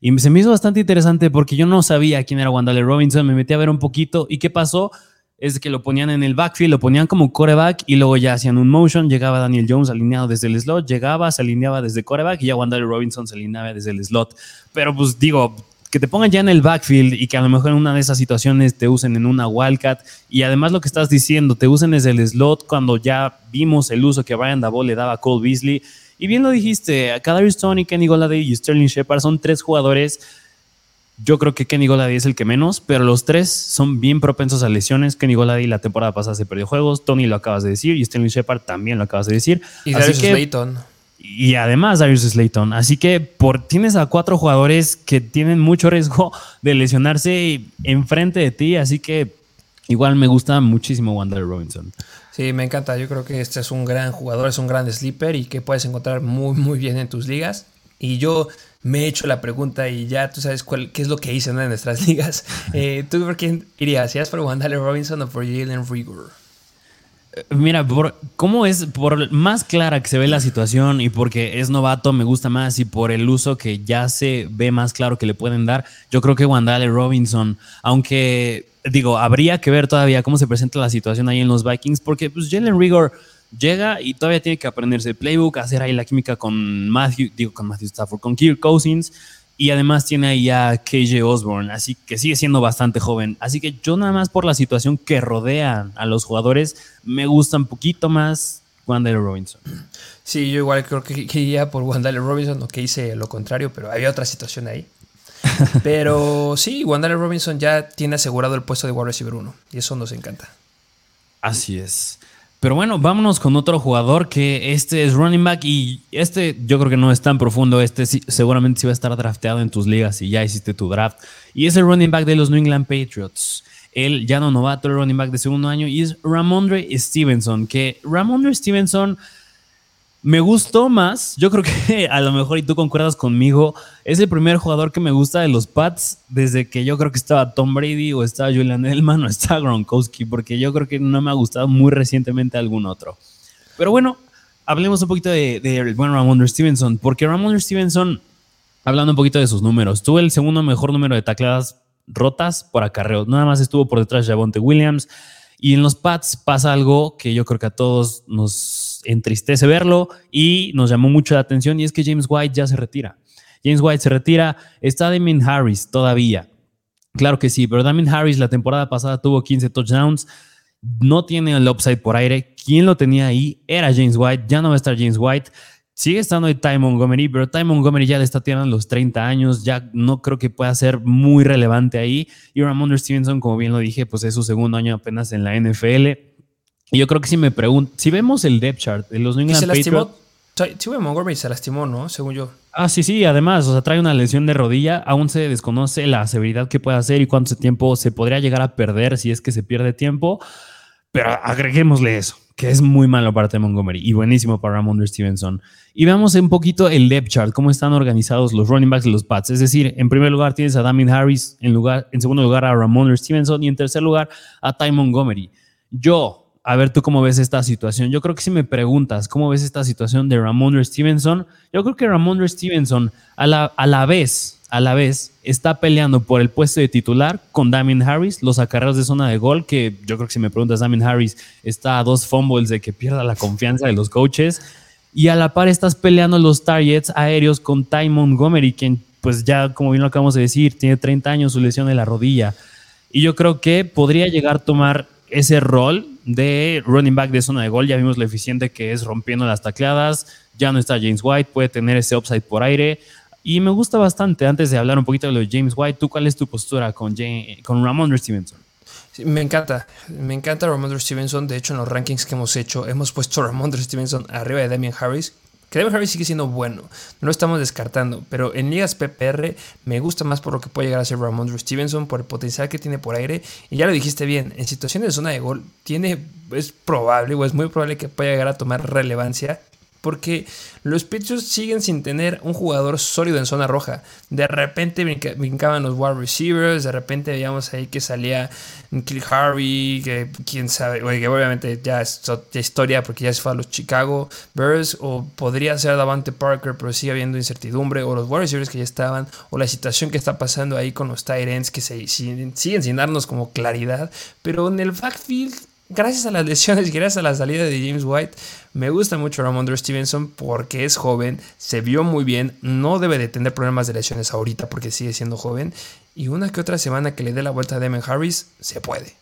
Y se me hizo bastante interesante porque yo no sabía quién era Wandale Robinson, me metí a ver un poquito y qué pasó es que lo ponían en el backfield, lo ponían como coreback y luego ya hacían un motion, llegaba Daniel Jones alineado desde el slot, llegaba, se alineaba desde coreback y ya Wandale Robinson se alineaba desde el slot. Pero pues digo, que te pongan ya en el backfield y que a lo mejor en una de esas situaciones te usen en una wildcat y además lo que estás diciendo, te usen desde el slot cuando ya vimos el uso que Brian Dabo le daba a Cole Beasley. Y bien lo dijiste, Kadarius Tony, Kenny Golladay y Sterling Shepard son tres jugadores. Yo creo que Kenny Golladay es el que menos, pero los tres son bien propensos a lesiones. Kenny Golladay la temporada pasada se perdió juegos, Tony lo acabas de decir y Sterling Shepard también lo acabas de decir. Y Darius Slayton y además Darius Slayton. Así que por, tienes a cuatro jugadores que tienen mucho riesgo de lesionarse enfrente de ti, así que igual me gusta muchísimo Wander Robinson. Sí, me encanta. Yo creo que este es un gran jugador, es un gran sleeper y que puedes encontrar muy, muy bien en tus ligas. Y yo me he hecho la pregunta y ya tú sabes cuál, qué es lo que hice en una de nuestras ligas. Eh, ¿Tú por quién irías? ¿Irías por Wandale Robinson o por Jalen Rigor? Mira, por cómo es, por más clara que se ve la situación y porque es novato, me gusta más y por el uso que ya se ve más claro que le pueden dar, yo creo que Wandale Robinson, aunque digo, habría que ver todavía cómo se presenta la situación ahí en los Vikings, porque pues Jalen Rigor llega y todavía tiene que aprenderse el playbook, hacer ahí la química con Matthew, digo con Matthew Stafford, con Kirk Cousins y además tiene ahí a KJ Osborne, así que sigue siendo bastante joven. Así que yo nada más por la situación que rodea a los jugadores, me gusta un poquito más Wandale Robinson. Sí, yo igual creo que iría por Wandale Robinson, o que hice lo contrario, pero había otra situación ahí. Pero sí, Wandale Robinson ya tiene asegurado el puesto de wide receiver 1 y eso nos encanta. Así es. Pero bueno, vámonos con otro jugador que este es running back y este yo creo que no es tan profundo. Este seguramente sí va a estar drafteado en tus ligas y ya hiciste tu draft. Y es el running back de los New England Patriots. El ya no novato, el running back de segundo año y es Ramondre Stevenson. Que Ramondre Stevenson me gustó más, yo creo que a lo mejor y tú concuerdas conmigo, es el primer jugador que me gusta de los Pats desde que yo creo que estaba Tom Brady o estaba Julian Edelman o estaba Gronkowski, porque yo creo que no me ha gustado muy recientemente algún otro. Pero bueno, hablemos un poquito de, de bueno, Ramondre Stevenson, porque Ramondre Stevenson, hablando un poquito de sus números, tuvo el segundo mejor número de tacleadas rotas por acarreo, nada más estuvo por detrás de Javonte Williams, y en los Pats pasa algo que yo creo que a todos nos entristece verlo y nos llamó mucho la atención y es que James White ya se retira. James White se retira, está Damien Harris todavía. Claro que sí, pero Damien Harris la temporada pasada tuvo 15 touchdowns, no tiene el upside por aire. ¿Quién lo tenía ahí? Era James White, ya no va a estar James White. Sigue estando ahí Ty Montgomery, pero Ty Montgomery ya le está tirando los 30 años, ya no creo que pueda ser muy relevante ahí. Y Ramon Stevenson, como bien lo dije, pues es su segundo año apenas en la NFL yo creo que si me pregunto, si vemos el depth chart de los New England se lastimó, Montgomery se lastimó, ¿no? Según yo. Ah, sí, sí, además, o sea, trae una lesión de rodilla, aún se desconoce la severidad que puede hacer y cuánto tiempo se podría llegar a perder si es que se pierde tiempo, pero agreguémosle eso, que es muy malo para. Montgomery y buenísimo para Ramondre Stevenson. Y veamos un poquito el depth chart, cómo están organizados los running backs de los Pats. Es decir, en primer lugar tienes a Damien Harris, en, lugar, en segundo lugar a Ramondre Stevenson y en tercer lugar a Ty Montgomery. Yo, a ver tú cómo ves esta situación. Yo creo que si me preguntas cómo ves esta situación de Ramondre Stevenson, yo creo que Ramondre Stevenson a la, a la vez, a la vez, está peleando por el puesto de titular con Damien Harris, los acarreos de zona de gol, que yo creo que si me preguntas, Damien Harris está a dos fumbles de que pierda la confianza de los coaches. Y a la par estás peleando los targets aéreos con Ty Montgomery, quien pues ya, como bien lo acabamos de decir, tiene 30 años, su lesión de la rodilla. Y yo creo que podría llegar a tomar ese rol de running back de zona de gol. Ya vimos lo eficiente que es rompiendo las tacleadas. Ya no está James White, puede tener ese upside por aire. Y me gusta bastante. Antes de hablar un poquito de lo de James White, ¿tú cuál es tu postura con, con Ramondre Stevenson? me encanta, me encanta Ramondre Stevenson. De hecho, en los rankings que hemos hecho, hemos puesto a Ramondre Stevenson arriba de Damien Harris, que Harris sigue siendo bueno, no lo estamos descartando, pero en ligas PPR me gusta más por lo que puede llegar a ser Ramondre Stevenson, por el potencial que tiene por aire, y ya lo dijiste bien, en situaciones de zona de gol, tiene, es probable o es muy probable que pueda llegar a tomar relevancia porque los Patriots siguen sin tener un jugador sólido en zona roja. De repente brincaban los wide receivers, de repente veíamos ahí que salía Kill Harvey, que quién sabe, que obviamente ya es historia porque ya se fue a los Chicago Bears, o podría ser Davante Parker, pero sigue habiendo incertidumbre, o los wide receivers que ya estaban, o la situación que está pasando ahí con los tight ends que se, siguen sin darnos como claridad, pero en el backfield gracias a las lesiones y gracias a la salida de James White, me gusta mucho Ramondre Stevenson porque es joven, se vio muy bien, no debe de tener problemas de lesiones ahorita porque sigue siendo joven. Y una que otra semana que le dé la vuelta a Demon Harris, se puede.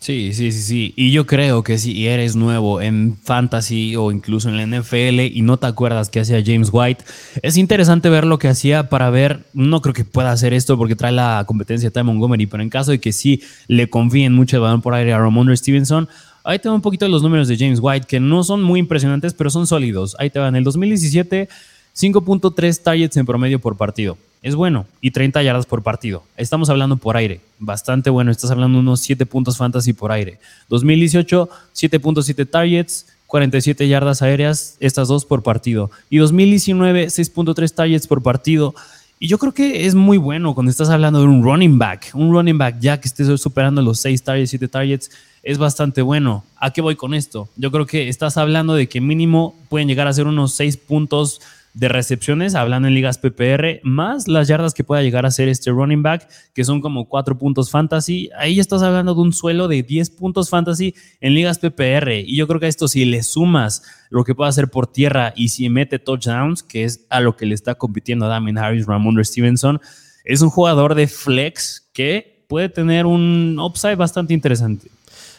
Sí, sí, sí, sí. Y yo creo que si eres nuevo en fantasy o incluso en la NFL y no te acuerdas que hacía James White, es interesante ver lo que hacía para ver, no creo que pueda hacer esto porque trae la competencia de Montgomery, pero en caso de que sí le confíen mucho el balón por aire a Ramondre Stevenson, ahí te van un poquito los números de James White que no son muy impresionantes, pero son sólidos. Ahí te van. En el 2017, 5.3 targets en promedio por partido es bueno y 30 yardas por partido. Estamos hablando por aire, bastante bueno. Estás hablando de unos 7 puntos fantasy por aire. 2018, 7.7 targets, 47 yardas aéreas, estas dos por partido. Y 2019, 6.3 targets por partido. Y yo creo que es muy bueno cuando estás hablando de un running back. Un running back ya que esté superando los 6 targets, 7 targets, es bastante bueno. ¿A qué voy con esto? Yo creo que estás hablando de que mínimo pueden llegar a ser unos 6 puntos de recepciones, hablando en ligas PPR, más las yardas que pueda llegar a ser este running back, que son como 4 puntos fantasy. Ahí estás hablando de un suelo de 10 puntos fantasy en ligas PPR. Y yo creo que a esto si le sumas lo que puede hacer por tierra y si mete touchdowns, que es a lo que le está compitiendo a Damien Harris, Ramondre Stevenson, es un jugador de flex que puede tener un upside bastante interesante.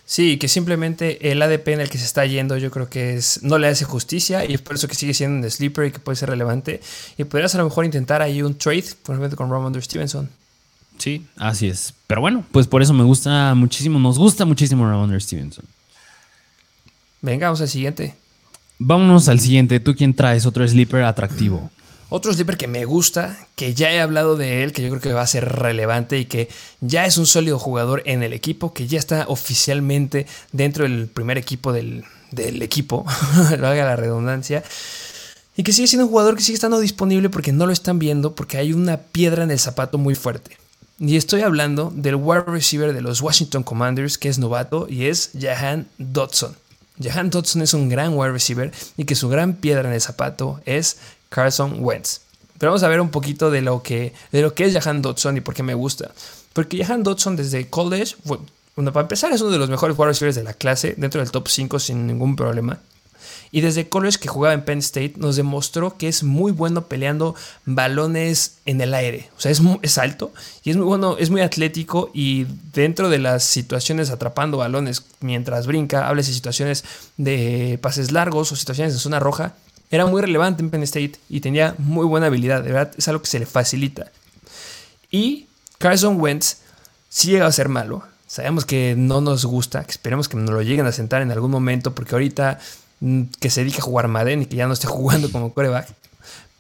Sí, que simplemente el ADP en el que se está yendo yo creo que es no le hace justicia y es por eso que sigue siendo un sleeper y que puede ser relevante. Y podrías a lo mejor intentar ahí un trade, por ejemplo, con Ramondre Stevenson. Sí, así es. Pero bueno, pues por eso me gusta muchísimo, nos gusta muchísimo Ramondre Stevenson. Venga, vamos al siguiente. Vámonos al siguiente. ¿Tú quién traes otro sleeper atractivo? Otro sleeper que me gusta, que ya he hablado de él, que yo creo que va a ser relevante y que ya es un sólido jugador en el equipo, que ya está oficialmente dentro del primer equipo del, del equipo, valga la redundancia. Y que sigue siendo un jugador que sigue estando disponible porque no lo están viendo, porque hay una piedra en el zapato muy fuerte. Y estoy hablando del wide receiver de los Washington Commanders, que es novato, y es Jahan Dodson. Jahan Dodson es un gran wide receiver y que su gran piedra en el zapato es Carson Wentz. Pero vamos a ver un poquito de lo que, de lo que es Jahan Dodson y por qué me gusta. Porque Jahan Dodson desde college, bueno, para empezar es uno de los mejores jugadores de la clase, dentro del top 5 sin ningún problema. Y desde college que jugaba en Penn State nos demostró que es muy bueno peleando balones en el aire. O sea, es, es alto y es muy bueno, es muy atlético y dentro de las situaciones atrapando balones mientras brinca, hables de situaciones de pases largos o situaciones en zona roja, era muy relevante en Penn State y tenía muy buena habilidad. De verdad, es algo que se le facilita. Y Carson Wentz sí llega a ser malo. Sabemos que no nos gusta, esperemos que nos lo lleguen a sentar en algún momento, porque ahorita mm, que se dedica a jugar Madden y que ya no esté jugando como coreback.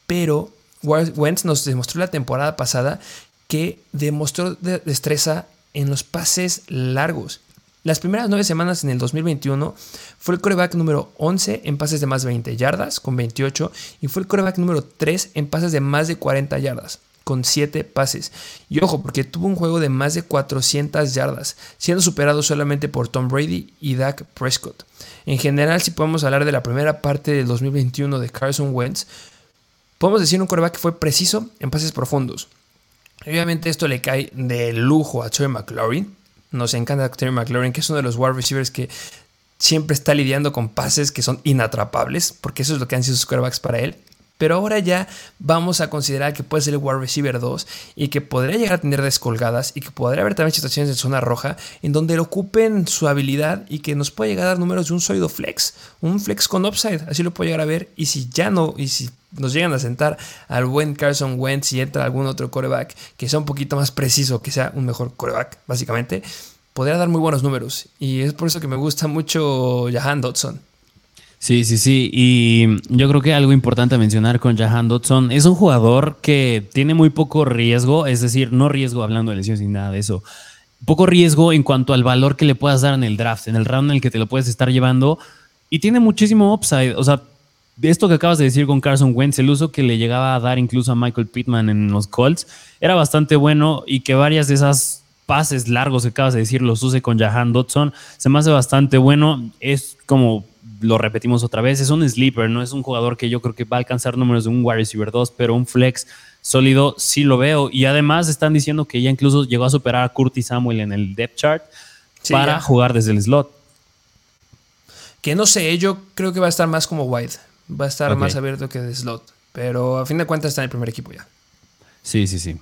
Pero Wentz nos demostró la temporada pasada que demostró destreza en los pases largos. Las primeras nueve semanas en el 2021 fue el coreback número 11 en pases de más de 20 yardas, con 28, y fue el coreback número 3 en pases de más de 40 yardas, con 7 pases. Y ojo, porque tuvo un juego de más de 400 yardas, siendo superado solamente por Tom Brady y Dak Prescott. En general, si podemos hablar de la primera parte del 2021 de Carson Wentz, podemos decir un coreback que fue preciso en pases profundos. Obviamente esto le cae de lujo a Troy McLaurin, nos encanta Terry McLaurin, que es uno de los wide receivers que siempre está lidiando con pases que son inatrapables, porque eso es lo que han sido sus quarterbacks para él. Pero ahora ya vamos a considerar que puede ser el wide receiver 2 y que podría llegar a tener descolgadas y que podría haber también situaciones en zona roja en donde lo ocupen su habilidad y que nos puede llegar a dar números de un sólido flex, un flex con upside, así lo puede llegar a ver. Y si ya no, y si nos llegan a sentar al buen Carson Wentz y entra algún otro coreback que sea un poquito más preciso, que sea un mejor coreback, básicamente, podría dar muy buenos números. Y es por eso que me gusta mucho Jahan Dodson. Sí, sí, sí. Y yo creo que algo importante a mencionar con Jahan Dodson es un jugador que tiene muy poco riesgo, es decir, no riesgo hablando de lesiones ni nada de eso. Poco riesgo en cuanto al valor que le puedas dar en el draft, en el round en el que te lo puedes estar llevando. Y tiene muchísimo upside. O sea, esto que acabas de decir con Carson Wentz, el uso que le llegaba a dar incluso a Michael Pittman en los Colts, era bastante bueno y que varias de esas pases largos que acabas de decir los use con Jahan Dodson, se me hace bastante bueno. Es como lo repetimos otra vez, es un sleeper, no es un jugador que yo creo que va a alcanzar números de un wide receiver 2, pero un flex sólido sí lo veo. Y además están diciendo que ya incluso llegó a superar a Curtis Samuel en el depth chart para jugar desde el slot. Que no sé, yo creo que va a estar más como wide, va a estar más abierto que de slot, pero a fin de cuentas está en el primer equipo ya. Sí, sí, sí.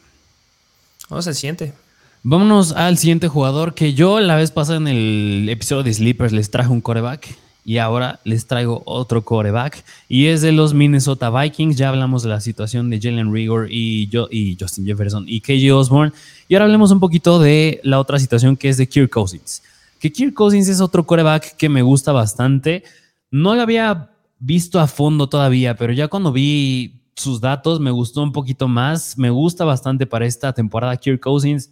Vamos al siguiente. Vámonos al siguiente jugador que yo la vez pasada en el episodio de Sleepers les traje un coreback y ahora les traigo otro coreback y es de los Minnesota Vikings. Ya hablamos de la situación de Jalen Rigor y, Justin Jefferson y KJ Osborne y ahora hablemos un poquito de la otra situación que es de Kirk Cousins. Que Kirk Cousins es otro coreback que me gusta bastante. No lo había visto a fondo todavía, pero ya cuando vi sus datos me gustó un poquito más. Me gusta bastante para esta temporada Kirk Cousins.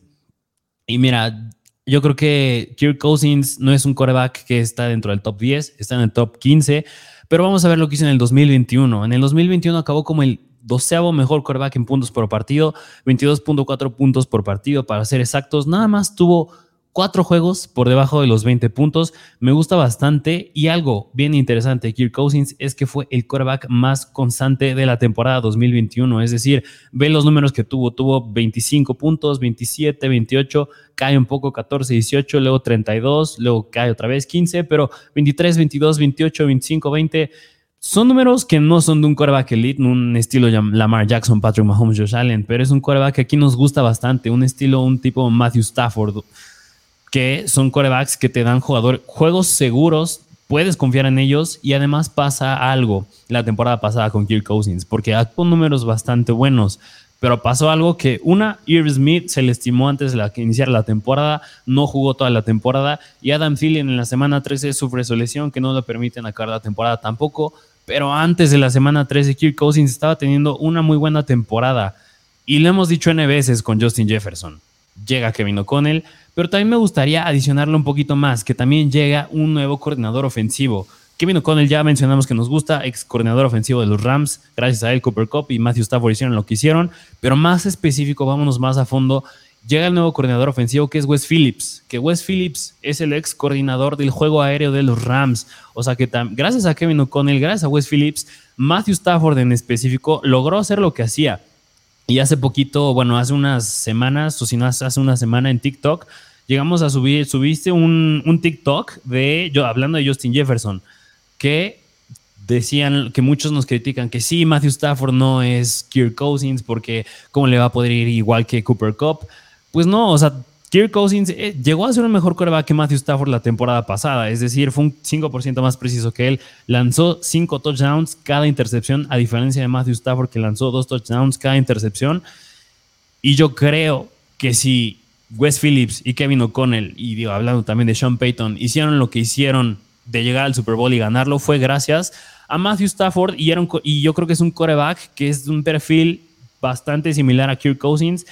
Y mira, Yo creo que Kirk Cousins no es un coreback que está dentro del top 10, está en el top 15, pero vamos a ver lo que hizo en el 2021. En el 2021 acabó como el doceavo mejor coreback en puntos por partido, 22.4 puntos por partido para ser exactos. Nada más tuvo cuatro juegos por debajo de los 20 puntos. Me gusta bastante y algo bien interesante de Kirk Cousins es que fue el quarterback más constante de la temporada 2021. Es decir, ve los números que tuvo. Tuvo 25 puntos, 27, 28, cae un poco 14, 18, luego 32, luego cae otra vez 15, pero 23, 22, 28, 25, 20. Son números que no son de un quarterback elite, un estilo Lamar Jackson, Patrick Mahomes, Josh Allen, pero es un quarterback que aquí nos gusta bastante, un estilo, un tipo Matthew Stafford que son corebacks que te dan jugador, juegos seguros, puedes confiar en ellos y además pasa algo la temporada pasada con Kirk Cousins, porque con números bastante buenos. Pero pasó algo que una, Irv Smith se le estimó antes de la que la temporada, no jugó toda la temporada y Adam Thielen en la semana 13 sufre su lesión que no le permiten acabar la temporada tampoco. Pero antes de la semana 13, Kirk Cousins estaba teniendo una muy buena temporada. Y lo hemos dicho N veces con Justin Jefferson. Llega Kevin O'Connell, pero también me gustaría adicionarle un poquito más, que también llega un nuevo coordinador ofensivo. Kevin O'Connell ya mencionamos que nos gusta, ex coordinador ofensivo de los Rams, gracias a él Cooper Cup y Matthew Stafford hicieron lo que hicieron, pero más específico, vámonos más a fondo, llega el nuevo coordinador ofensivo que es Wes Phillips, que Wes Phillips es el ex coordinador del juego aéreo de los Rams, o sea que gracias a Kevin O'Connell, gracias a Wes Phillips, Matthew Stafford en específico logró hacer lo que hacía. Y hace poquito, bueno, hace unas semanas, o si no, hace una semana en TikTok, llegamos a subir, subiste un, un TikTok de, yo hablando de Justin Jefferson, que decían que muchos nos critican que sí, Matthew Stafford no es Kirk Cousins porque cómo le va a poder ir igual que Cooper Cup. Pues no, o sea, Kirk Cousins eh, llegó a ser un mejor coreback que Matthew Stafford la temporada pasada, es decir, fue un 5% más preciso que él, lanzó 5 touchdowns cada intercepción, a diferencia de Matthew Stafford que lanzó 2 touchdowns cada intercepción. Y yo creo que si Wes Phillips y Kevin O'Connell, y digo, hablando también de Sean Payton, hicieron lo que hicieron de llegar al Super Bowl y ganarlo, fue gracias a Matthew Stafford y, y yo creo que es un coreback que es de un perfil bastante similar a Kirk Cousins.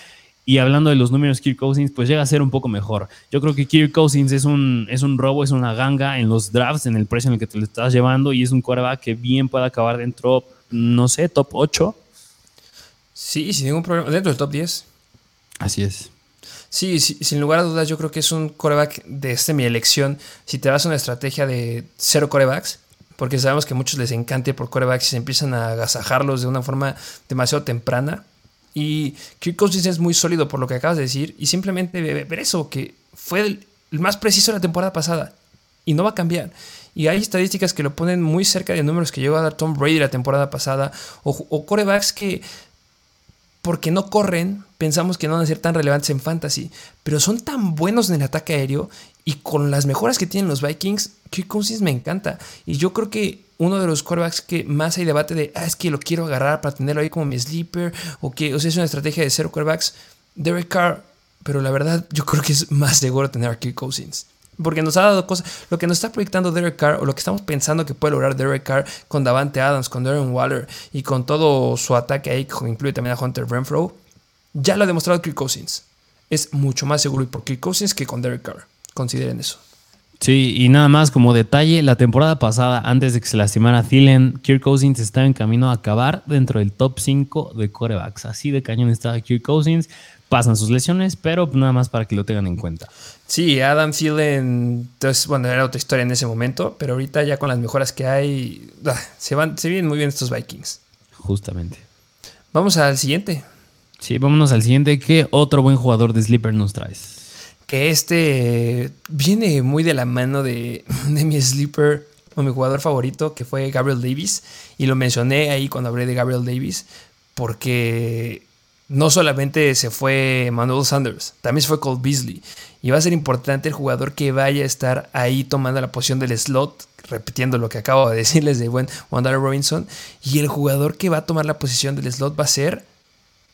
Y hablando de los números Kirk Cousins, pues llega a ser un poco mejor. Yo creo que Kirk Cousins es un, es un robo, es una ganga en los drafts, en el precio en el que te lo estás llevando, y es un coreback que bien puede acabar dentro, no sé, top 8. Sí, sin ningún problema. Dentro del top 10. Así es. Sí, sin lugar a dudas, yo creo que es un coreback de este, mi elección. Si te vas a una estrategia de cero corebacks, porque sabemos que a muchos les encante por corebacks y se empiezan a agasajarlos de una forma demasiado temprana. Y Kirk es muy sólido por lo que acabas de decir. Y simplemente ver eso, que fue el, más preciso la temporada pasada. Y no va a cambiar. Y hay estadísticas que lo ponen muy cerca de números que llegó a dar Tom Brady la temporada pasada. O, o corebacks que porque no corren, pensamos que no van a ser tan relevantes en fantasy, pero son tan buenos en el ataque aéreo y con las mejoras que tienen los Vikings, Kirk Cousins me encanta. Y yo creo que uno de los quarterbacks que más hay debate de, ah, es que lo quiero agarrar para tenerlo ahí como mi sleeper, o que, o sea, es una estrategia de cero quarterbacks, Derek Carr, pero la verdad yo creo que es más seguro tener a Kirk Cousins. Porque nos ha dado cosas. Lo que nos está proyectando Derek Carr, o lo que estamos pensando que puede lograr Derek Carr con Davante Adams, con Darren Waller y con todo su ataque ahí, que incluye también a Hunter Renfro, ya lo ha demostrado Kirk Cousins. Es mucho más seguro por Kirk Cousins que con Derek Carr. Consideren eso. Sí, y nada más como detalle, la temporada pasada, antes de que se lastimara Thielen, Kirk Cousins estaba en camino a acabar dentro del top 5 de corebacks. Así de cañón estaba Kirk Cousins pasan sus lesiones, pero nada más para que lo tengan en cuenta. Sí, Adam Thielen, entonces, bueno, era otra historia en ese momento, pero ahorita ya con las mejoras que hay, ah, se, van, se vienen muy bien estos Vikings. Justamente. Vamos al siguiente. Sí, vámonos al siguiente. ¿Qué otro buen jugador de Sleeper nos traes? Que este viene muy de la mano de, de mi Sleeper o mi jugador favorito, que fue Gabriel Davis. Y lo mencioné ahí cuando hablé de Gabriel Davis, porque no solamente se fue Manuel Sanders, también se fue Cole Beasley. Y va a ser importante el jugador que vaya a estar ahí tomando la posición del slot, repitiendo lo que acabo de decirles de buen Wandale Robinson. Y el jugador que va a tomar la posición del slot va a ser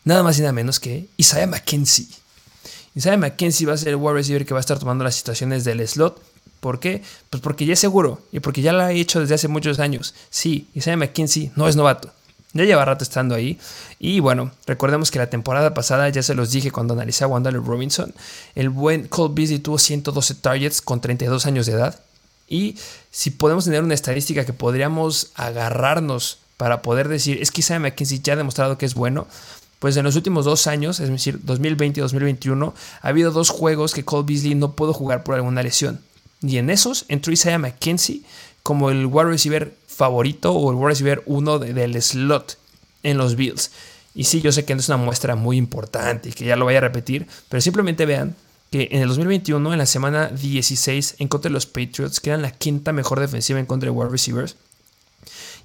nada más y nada menos que Isaiah McKenzie. Isaiah McKenzie va a ser el wide receiver que va a estar tomando las situaciones del slot. ¿Por qué? Pues porque ya es seguro y porque ya lo ha hecho desde hace muchos años. Sí, Isaiah McKenzie no es novato. Ya lleva rato estando ahí. Y bueno, recordemos que la temporada pasada, ya se los dije cuando analicé a Wandale Robinson, el buen Cole Beasley tuvo 112 targets con 32 años de edad. Y si podemos tener una estadística que podríamos agarrarnos para poder decir, es que Isaiah McKenzie ya ha demostrado que es bueno, pues en los últimos dos años, es decir, 2020 y 2021, ha habido dos juegos que Cole Beasley no pudo jugar por alguna lesión. Y en esos entró Isaiah McKenzie como el wide receiver favorito o el wide receiver uno del slot en los Bills. Y sí, yo sé que no es una muestra muy importante y que ya lo vaya a repetir, pero simplemente vean que en el 2021, en la semana 16, en contra de los Patriots, que eran la quinta mejor defensiva en contra de wide receivers,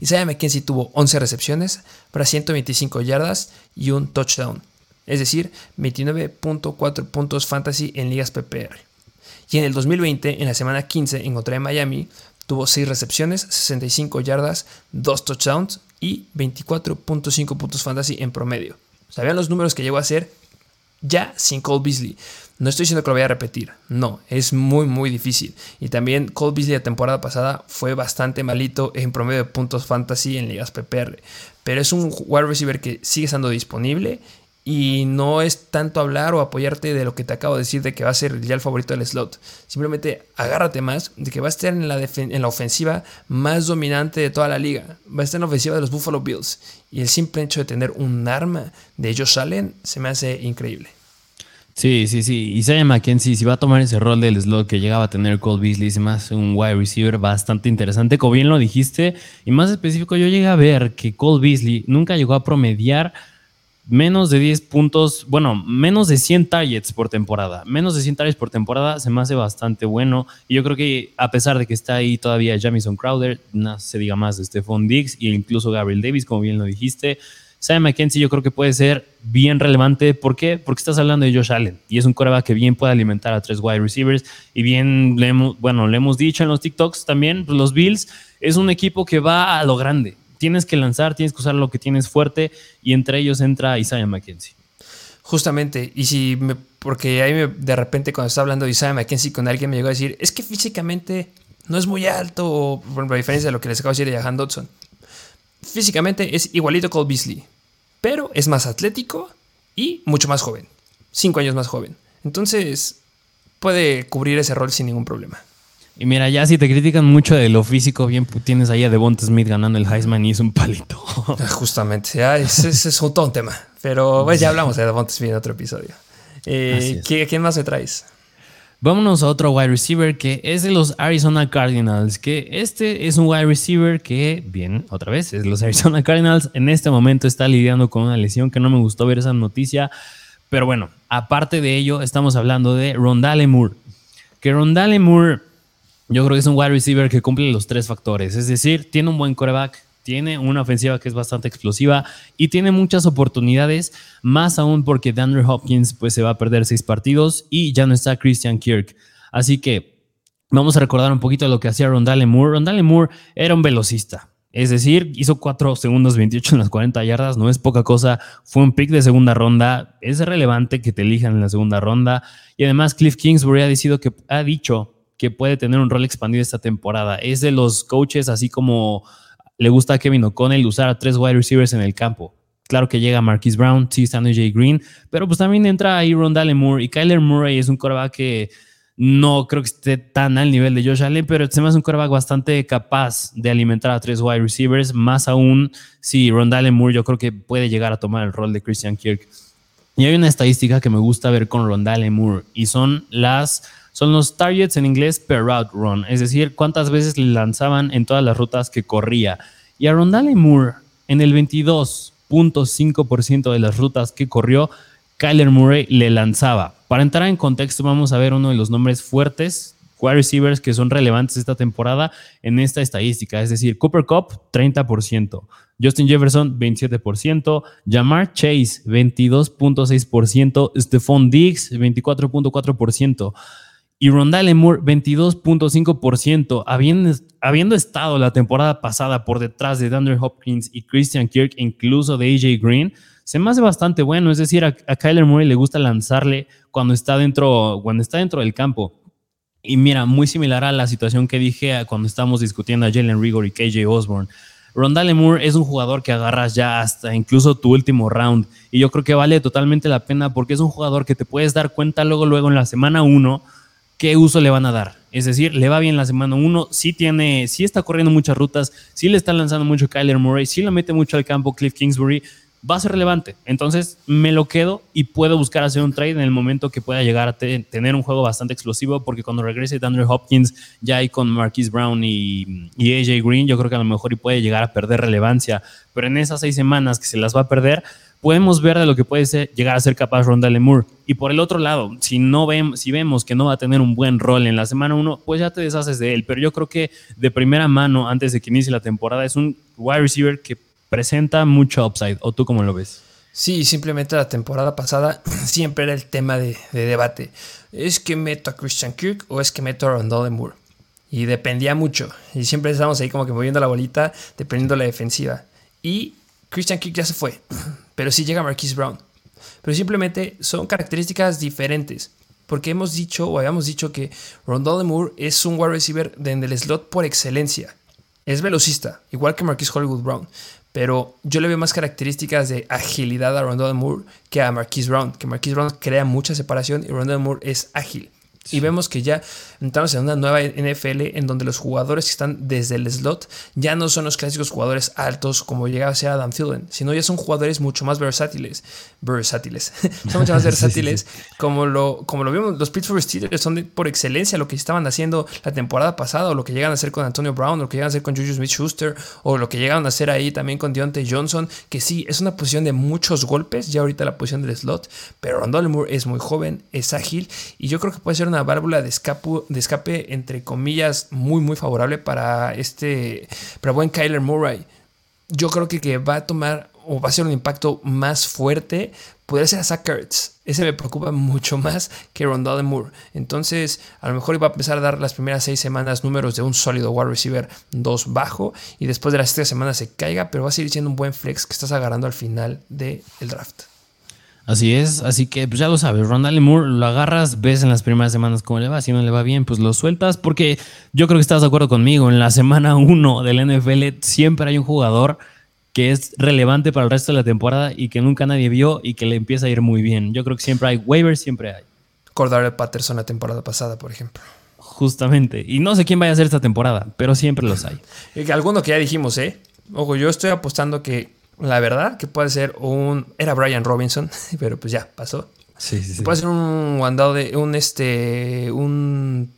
Isaiah McKenzie tuvo 11 recepciones para 125 yardas y un touchdown, es decir, 29.4 puntos fantasy en ligas PPR. Y en el 2020, en la semana 15, en contra de Miami, tuvo 6 recepciones, 65 yardas, 2 touchdowns y 24.5 puntos fantasy en promedio. ¿Sabían los números que llegó a ser ya sin Cole Beasley? No estoy diciendo que lo voy a repetir, no, es muy muy difícil. Y también Cole Beasley la temporada pasada fue bastante malito en promedio de puntos fantasy en ligas PPR. Pero es un wide receiver que sigue estando disponible y no es tanto hablar o apoyarte de lo que te acabo de decir de que va a ser ya el favorito del slot. Simplemente agárrate más de que va a estar en la, en la ofensiva más dominante de toda la liga. Va a estar en la ofensiva de los Buffalo Bills. Y el simple hecho de tener un arma de Josh Allen se me hace increíble. Sí, sí, sí. Isaiah McKenzie, si va a tomar ese rol del slot que llegaba a tener Cole Beasley, es más un wide receiver bastante interesante, como bien lo dijiste. Y más específico, yo llegué a ver que Cole Beasley nunca llegó a promediar menos de 10 puntos, bueno, menos de 100 targets por temporada. Menos de 100 targets por temporada se me hace bastante bueno. Y yo creo que a pesar de que está ahí todavía Jamison Crowder, no se diga más de Stephon Diggs e incluso Gabriel Davis, como bien lo dijiste Sam McKenzie yo creo que puede ser bien relevante. ¿Por qué? Porque estás hablando de Josh Allen y es un coreback que bien puede alimentar a tres wide receivers y bien, bueno, le hemos dicho en los TikToks también, pues, los Bills es un equipo que va a lo grande. Tienes que lanzar, tienes que usar lo que tienes fuerte y entre ellos entra Isaiah McKenzie. Justamente, y si me, porque ahí de repente cuando estaba hablando de Isaiah McKenzie con alguien me llegó a decir, es que físicamente no es muy alto, o, por a diferencia de lo que les acabo de decir de Jahan Dodson físicamente es igualito a Cole Beasley, pero es más atlético y mucho más joven. Cinco años más joven. Entonces puede cubrir ese rol sin ningún problema. Y mira, ya si te critican mucho de lo físico, bien tienes ahí a Devonta Smith ganando el Heisman y es un palito. Ah, justamente, ya, ese, es un, todo un tema. Pero pues, ya hablamos de Devonta Smith en otro episodio. Eh, ¿Quién más me traes? Vámonos a otro wide receiver que es de los Arizona Cardinals, que este es un wide receiver que, bien, otra vez, es de los Arizona Cardinals, en este momento está lidiando con una lesión que no me gustó ver esa noticia, pero bueno, aparte de ello, estamos hablando de Rondale Moore, que Rondale Moore yo creo que es un wide receiver que cumple los tres factores, es decir, tiene un buen coreback, tiene una ofensiva que es bastante explosiva y tiene muchas oportunidades, más aún porque DeAndre Hopkins pues se va a perder seis partidos y ya no está Christian Kirk. Así que vamos a recordar un poquito lo que hacía Rondale Moore. Rondale Moore era un velocista. Es decir, hizo 4 segundos 28 en las 40 yardas, no es poca cosa, fue un pick de segunda ronda, es relevante que te elijan en la segunda ronda y además Cliff Kingsbury ha, que, ha dicho que puede tener un rol expandido esta temporada. Es de los coaches así como le gusta a Kevin O'Connell usar a tres wide receivers en el campo. Claro que llega Marquis Brown, T. Stanley J. Green, pero pues también entra ahí Rondale Moore y Kyler Murray es un coreback que no creo que esté tan al nivel de Josh Allen, pero se me hace un coreback bastante capaz de alimentar a tres wide receivers, más aún si Rondale Moore yo creo que puede llegar a tomar el rol de Christian Kirk. Y hay una estadística que me gusta ver con Rondale Moore y son las son los targets en inglés per route run, es decir, cuántas veces le lanzaban en todas las rutas que corría. Y a Rondale Moore, en el 22.5% de las rutas que corrió, Kyler Murray le lanzaba. Para entrar en contexto, vamos a ver uno de los nombres fuertes, wide receivers que son relevantes esta temporada en esta estadística, es decir, Cooper Cup, 30%, Justin Jefferson, 27%, Jamar Chase, 22.6%, Stephon Diggs, 24.4% y Rondale Moore 22.5%, habiendo, habiendo estado la temporada pasada por detrás de Andrew Hopkins y Christian Kirk, incluso de AJ Green, se me hace bastante bueno. Es decir, a, Kyler Murray le gusta lanzarle cuando está dentro, cuando está dentro del campo. Y mira, muy similar a la situación que dije cuando estábamos discutiendo a Jalen Rigor y KJ Osborne. Rondale Moore es un jugador que agarras ya hasta incluso tu último round. Y yo creo que vale totalmente la pena porque es un jugador que te puedes dar cuenta luego, luego en la semana 1 qué uso le van a dar. Es decir, le va bien la semana 1, sí tiene, sí está corriendo muchas rutas, sí le está lanzando mucho Kyler Murray, sí le mete mucho al campo Cliff Kingsbury va a ser relevante. Entonces me lo quedo y puedo buscar hacer un trade en el momento que pueda llegar a tener un juego bastante explosivo, porque cuando regrese Andrew Hopkins ya hay con Marquise Brown y, AJ Green, yo creo que a lo mejor y puede llegar a perder relevancia. Pero en esas seis semanas que se las va a perder, podemos ver de lo que puede ser, llegar a ser capaz Rondale Moore. Y por el otro lado, si, no vemos, si vemos que no va a tener un buen rol en la semana 1, pues ya te deshaces de él. Pero yo creo que de primera mano, antes de que inicie la temporada, es un wide receiver que presenta mucho upside. ¿O tú cómo lo ves? Sí, simplemente la temporada pasada siempre era el tema de, debate. ¿Es que meto a Christian Kirk o es que meto a Rondell Moore? Y dependía mucho. Y siempre estábamos ahí como que moviendo la bolita, dependiendo de la defensiva. Y Christian Kirk ya se fue. Pero sí llega Marquise Brown. Pero simplemente son características diferentes. Porque hemos dicho o habíamos dicho que Rondell Moore es un wide receiver en el slot por excelencia. Es velocista, igual que Marquise Hollywood Brown pero yo le veo más características de agilidad a Rondell Moore que a Marquise Brown, que Marquise Brown crea mucha separación y Rondell Moore es ágil. Y vemos que ya entramos en una nueva NFL en donde los jugadores que están desde el slot ya no son los clásicos jugadores altos como llegaba a ser Adam Thielen, sino ya son jugadores mucho más versátiles. Versátiles. son mucho más versátiles. Como, lo, como lo vimos, los Pittsburgh Steelers son por excelencia lo que estaban haciendo la temporada pasada, o lo que llegan a hacer con Antonio Brown, o lo que llegan a hacer con Juju Smith Schuster, o lo que llegaron a hacer ahí también con Deontay Johnson, que sí, es una posición de muchos golpes, ya ahorita la posición del slot, pero Rondell Moore es muy joven, es ágil, y yo creo que puede ser una válvula de, de escape, entre comillas, muy, muy favorable para este, para buen Kyler Murray. Yo creo que, que va a tomar o va a ser un impacto más fuerte, podría ser a Zach Ese me preocupa mucho más que Rondell Moore. Entonces, a lo mejor iba a empezar a dar las primeras seis semanas números de un sólido wide receiver 2 bajo y después de las tres semanas se caiga, pero va a seguir siendo un buen flex que estás agarrando al final del draft. Así es, así que pues ya lo sabes, Rondale Moore lo agarras, ves en las primeras semanas cómo le va, si no le va bien, pues lo sueltas, porque yo creo que estás de acuerdo conmigo, en la semana 1 del NFL siempre hay un jugador que es relevante para el resto de la temporada y que nunca nadie vio y que le empieza a ir muy bien. Yo creo que siempre hay waivers, siempre hay. Cordero Patterson la temporada pasada, por ejemplo. Justamente, y no sé quién vaya a hacer esta temporada, pero siempre los hay. Alguno que ya dijimos, ¿eh? Ojo, yo estoy apostando que la verdad, que puede ser un. Era Brian Robinson, pero pues ya pasó. Sí, sí, sí. Puede ser un andado de. Un este. Un.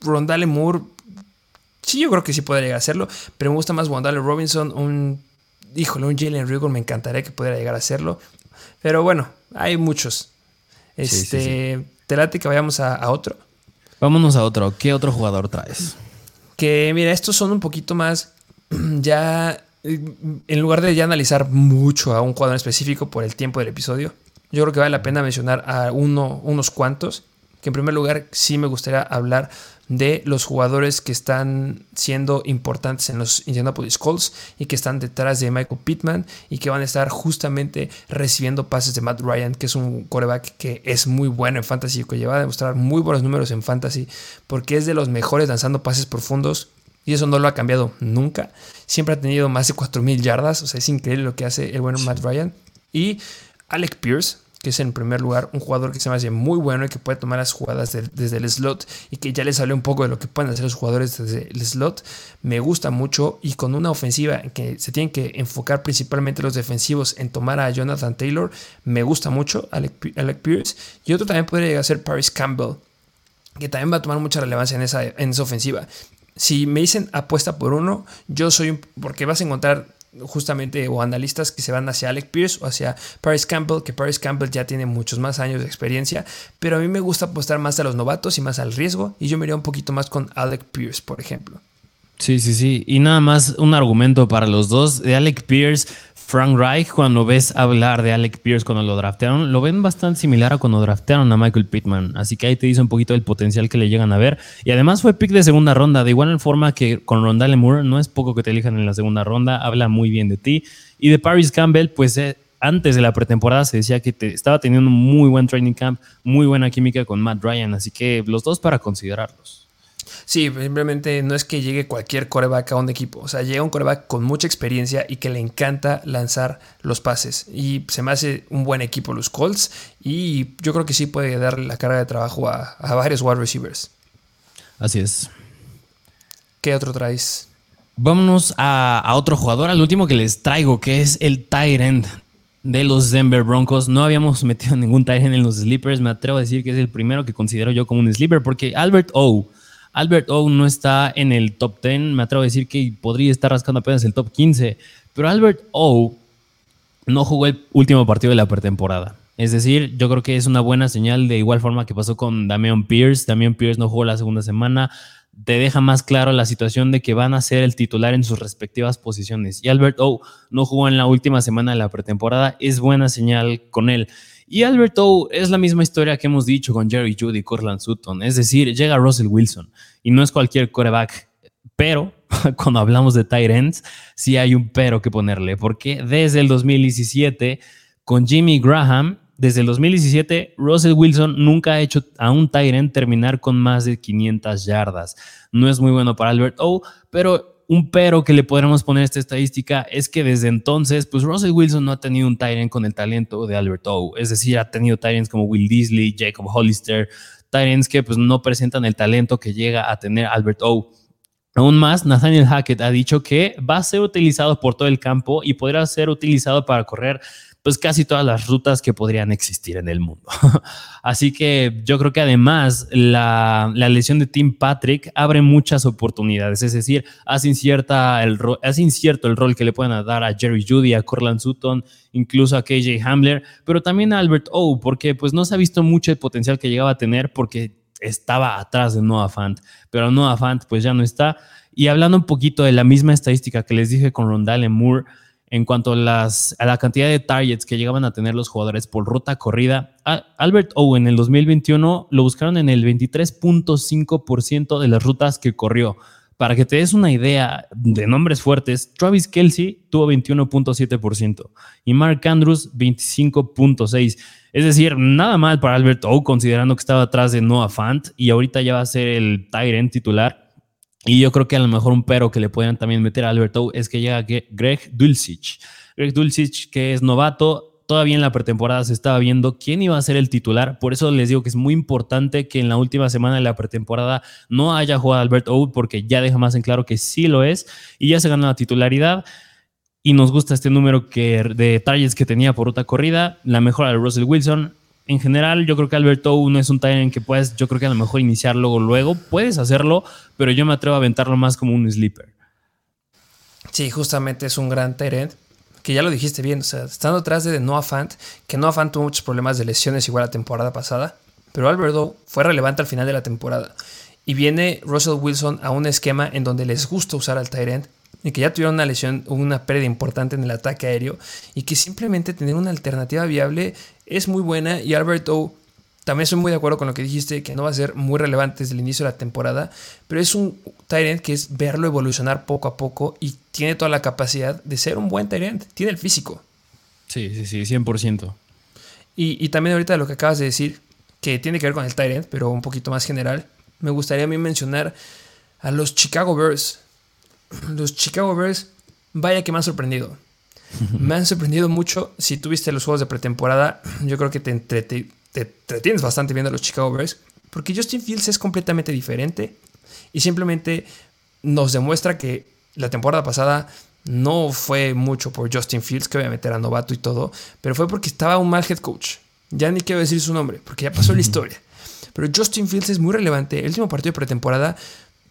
Rondale Moore. Sí, yo creo que sí podría llegar a hacerlo. Pero me gusta más Wandale Robinson. Un. Híjole, un Jalen Rigor me encantaría que pudiera llegar a hacerlo. Pero bueno, hay muchos. Este. ¿Te late que vayamos a, a otro? Vámonos a otro. ¿Qué otro jugador traes? Que mira, estos son un poquito más. Ya en lugar de ya analizar mucho a un jugador específico por el tiempo del episodio, yo creo que vale la pena mencionar a uno, unos cuantos. Que en primer lugar sí me gustaría hablar de los jugadores que están siendo importantes en los Indianapolis Colts y que están detrás de Michael Pittman y que van a estar justamente recibiendo pases de Matt Ryan, que es un coreback que es muy bueno en fantasy y que lleva a demostrar muy buenos números en fantasy porque es de los mejores lanzando pases profundos y eso no lo ha cambiado nunca. Siempre ha tenido más de 4.000 yardas. O sea, es increíble lo que hace el bueno Matt Ryan. Y Alec Pierce, que es en primer lugar un jugador que se me hace muy bueno y que puede tomar las jugadas desde el slot y que ya les hablé un poco de lo que pueden hacer los jugadores desde el slot. Me gusta mucho y con una ofensiva que se tienen que enfocar principalmente los defensivos en tomar a Jonathan Taylor, me gusta mucho Alec, Alec Pierce. Y otro también podría llegar a ser Paris Campbell que también va a tomar mucha relevancia en esa, en esa ofensiva si me dicen apuesta por uno, yo soy porque vas a encontrar justamente o analistas que se van hacia Alec Pierce o hacia Paris Campbell, que Paris Campbell ya tiene muchos más años de experiencia, pero a mí me gusta apostar más a los novatos y más al riesgo, y yo me iría un poquito más con Alec Pierce, por ejemplo. Sí, sí, sí. Y nada más un argumento para los dos. De Alec Pierce, Frank Reich, cuando ves hablar de Alec Pierce cuando lo draftearon, lo ven bastante similar a cuando draftearon a Michael Pittman. Así que ahí te dice un poquito el potencial que le llegan a ver. Y además fue pick de segunda ronda, de igual forma que con Rondale Moore, no es poco que te elijan en la segunda ronda, habla muy bien de ti. Y de Paris Campbell, pues eh, antes de la pretemporada se decía que te, estaba teniendo un muy buen training camp, muy buena química con Matt Ryan. Así que los dos para considerarlos. Sí, simplemente no es que llegue cualquier coreback a un equipo. O sea, llega un coreback con mucha experiencia y que le encanta lanzar los pases. Y se me hace un buen equipo los Colts. Y yo creo que sí puede darle la carga de trabajo a, varios wide receivers. Así es. ¿Qué otro traes? Vámonos a, otro jugador, al último que les traigo, que es el Tyrant de los Denver Broncos. No habíamos metido ningún Tyrant en los sleepers. Me atrevo a decir que es el primero que considero yo como un sleeper, porque Albert O Albert O no está en el top 10, me atrevo a decir que podría estar rascando apenas el top 15, pero Albert O no jugó el último partido de la pretemporada. Es decir, yo creo que es una buena señal de igual forma que pasó con Damian Pierce. Damian Pierce no jugó la segunda semana. Te deja más claro la situación de que van a ser el titular en sus respectivas posiciones. Y Albert O no jugó en la última semana de la pretemporada. Es buena señal con él. Y Albert O es la misma historia que hemos dicho con Jerry Judy y Cortland Sutton. Es decir, llega Russell Wilson y no es cualquier coreback. Pero cuando hablamos de tight ends, sí hay un pero que ponerle, porque desde el 2017, con Jimmy Graham, desde el 2017, Russell Wilson nunca ha hecho a un tight end terminar con más de 500 yardas. No es muy bueno para Albert O, pero un pero que le podremos poner a esta estadística es que desde entonces, pues Russell Wilson no ha tenido un Tyrant con el talento de Albert O. Es decir, ha tenido Tyrants como Will Disley, Jacob Hollister, Tyrants que pues no presentan el talento que llega a tener Albert O. Aún más, Nathaniel Hackett ha dicho que va a ser utilizado por todo el campo y podrá ser utilizado para correr pues casi todas las rutas que podrían existir en el mundo. Así que yo creo que además la, lesión de Tim Patrick abre muchas oportunidades, es decir, hace, incierta el hace incierto el rol que le pueden dar a Jerry Judy, a Corland Sutton, incluso a KJ Hamler, pero también a Albert O, porque pues no se ha visto mucho el potencial que llegaba a tener porque estaba atrás de Noah Fant, pero Noah Fant pues ya no está. Y hablando un poquito de la misma estadística que les dije con Rondale Moore, en cuanto a, la cantidad de targets que llegaban a tener los jugadores por ruta corrida, Albert Owen en el 2021 lo buscaron en el 23.5% de las rutas que corrió. Para que te des una idea de nombres fuertes, Travis Kelsey tuvo 21.7% y Mark Andrews 25.6%. Es decir, nada mal para Albert O, considerando que estaba atrás de Noah Fant y ahorita ya va a ser el Tyrant titular y yo creo que a lo mejor un pero que le puedan también meter a Alberto es que llega Greg Dulcich. Greg Dulcich, que es novato, todavía en la pretemporada se estaba viendo quién iba a ser el titular. Por eso les digo que es muy importante que en la última semana de la pretemporada no haya jugado Albert O, porque ya deja más en claro que sí lo es y ya se ganó la titularidad. Y nos gusta este número que, de targets que tenía por ruta corrida, la mejora de Russell Wilson, en general, yo creo que Alberto no es un en que puedes, yo creo que a lo mejor iniciar luego, luego. Puedes hacerlo, pero yo me atrevo a aventarlo más como un sleeper. Sí, justamente es un gran Tyrant. Que ya lo dijiste bien, o sea, estando atrás de Noah Fant, que Noah Fant tuvo muchos problemas de lesiones igual la temporada pasada, pero Alberto fue relevante al final de la temporada. Y viene Russell Wilson a un esquema en donde les gusta usar al Tyrant y que ya tuvieron una lesión, una pérdida importante en el ataque aéreo y que simplemente tener una alternativa viable es muy buena y Alberto también estoy muy de acuerdo con lo que dijiste, que no va a ser muy relevante desde el inicio de la temporada, pero es un Tyrant que es verlo evolucionar poco a poco y tiene toda la capacidad de ser un buen Tyrant, tiene el físico. Sí, sí, sí, 100%. Y, y también ahorita lo que acabas de decir, que tiene que ver con el Tyrant, pero un poquito más general, me gustaría a mí mencionar a los Chicago Bears. Los Chicago Bears, vaya que me han sorprendido. Me han sorprendido mucho. Si tuviste los juegos de pretemporada, yo creo que te, entretienes bastante viendo a los Chicago Bears. Porque Justin Fields es completamente diferente. Y simplemente nos demuestra que la temporada pasada no fue mucho por Justin Fields, que obviamente era novato y todo. Pero fue porque estaba un mal head coach. Ya ni quiero decir su nombre, porque ya pasó la historia. Pero Justin Fields es muy relevante. El último partido de pretemporada,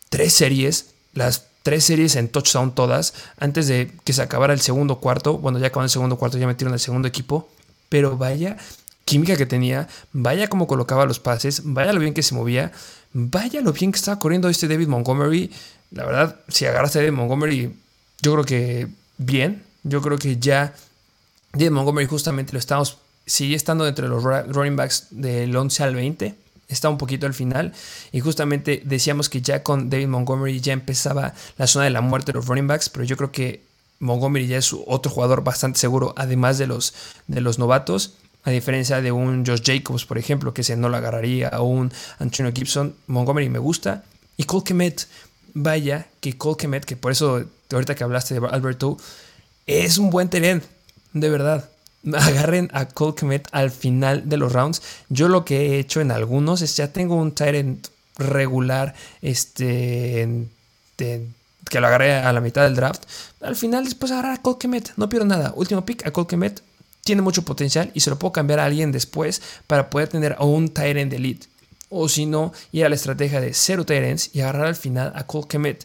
tres series, las tres series en touchdown todas, antes de que se acabara el segundo cuarto. Bueno, ya acabó el segundo cuarto, ya metieron el segundo equipo. Pero vaya química que tenía, vaya cómo colocaba los pases, vaya lo bien que se movía, vaya lo bien que estaba corriendo este David Montgomery. La verdad, si agarraste a David Montgomery, yo creo que bien. Yo creo que ya David Montgomery justamente lo estamos, sigue estando entre los running backs del 11 al 20 está un poquito al final. Y justamente decíamos que ya con David Montgomery ya empezaba la zona de la muerte de los running backs, pero yo creo que Montgomery ya es otro jugador bastante seguro, además de los, de los novatos. A diferencia de un Josh Jacobs, por ejemplo, que se no lo agarraría, a un Antonio Gibson, Montgomery me gusta. Y Cole Kemet, vaya que Cole Kemet, que por eso ahorita que hablaste de Alberto, es un buen terreno, de verdad. Agarren a Cole al final de los rounds. Yo lo que he hecho en algunos es ya tengo un Tyrant regular, este, que lo agarré a la mitad del draft. Al final después agarrar a Cole no pierdo nada. Último pick a Cole tiene mucho potencial y se lo puedo cambiar a alguien después para poder tener a un Tyrant elite. O si no, ir a la estrategia de cero Tyrants y agarrar al final a Cole.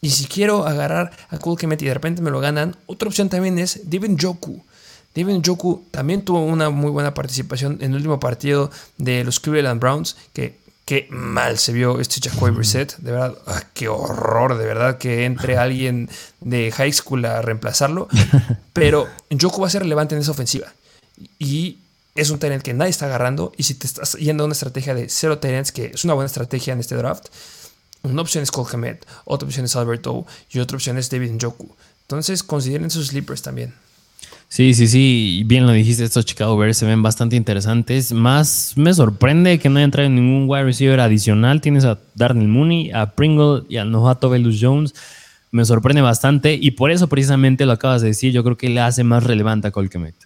Y si quiero agarrar a Cole y de repente me lo ganan, otra opción también es Devin Joku. Devin Joku también tuvo una muy buena participación en el último partido de los Cleveland Browns, que qué mal se vio este Jacoby Brissett, de verdad, ah, qué horror, de verdad, que entre alguien de high school a reemplazarlo. Pero Joku va a ser relevante en esa ofensiva. Y es un talent que nadie está agarrando. Y si te estás yendo a una estrategia de cero talents, que es una buena estrategia en este draft, una opción es Cole otra opción es Alberto y otra opción es David Joku. Entonces consideren sus sleepers también. Sí, sí, sí, bien lo dijiste, estos Chicago Bears se ven bastante interesantes. Más me sorprende que no haya traído ningún wide receiver adicional. Tienes a Darnell Mooney, a Pringle y al novato Velus Jones. Me sorprende bastante y por eso precisamente lo acabas de decir, yo creo que le hace más relevante a Colquemet.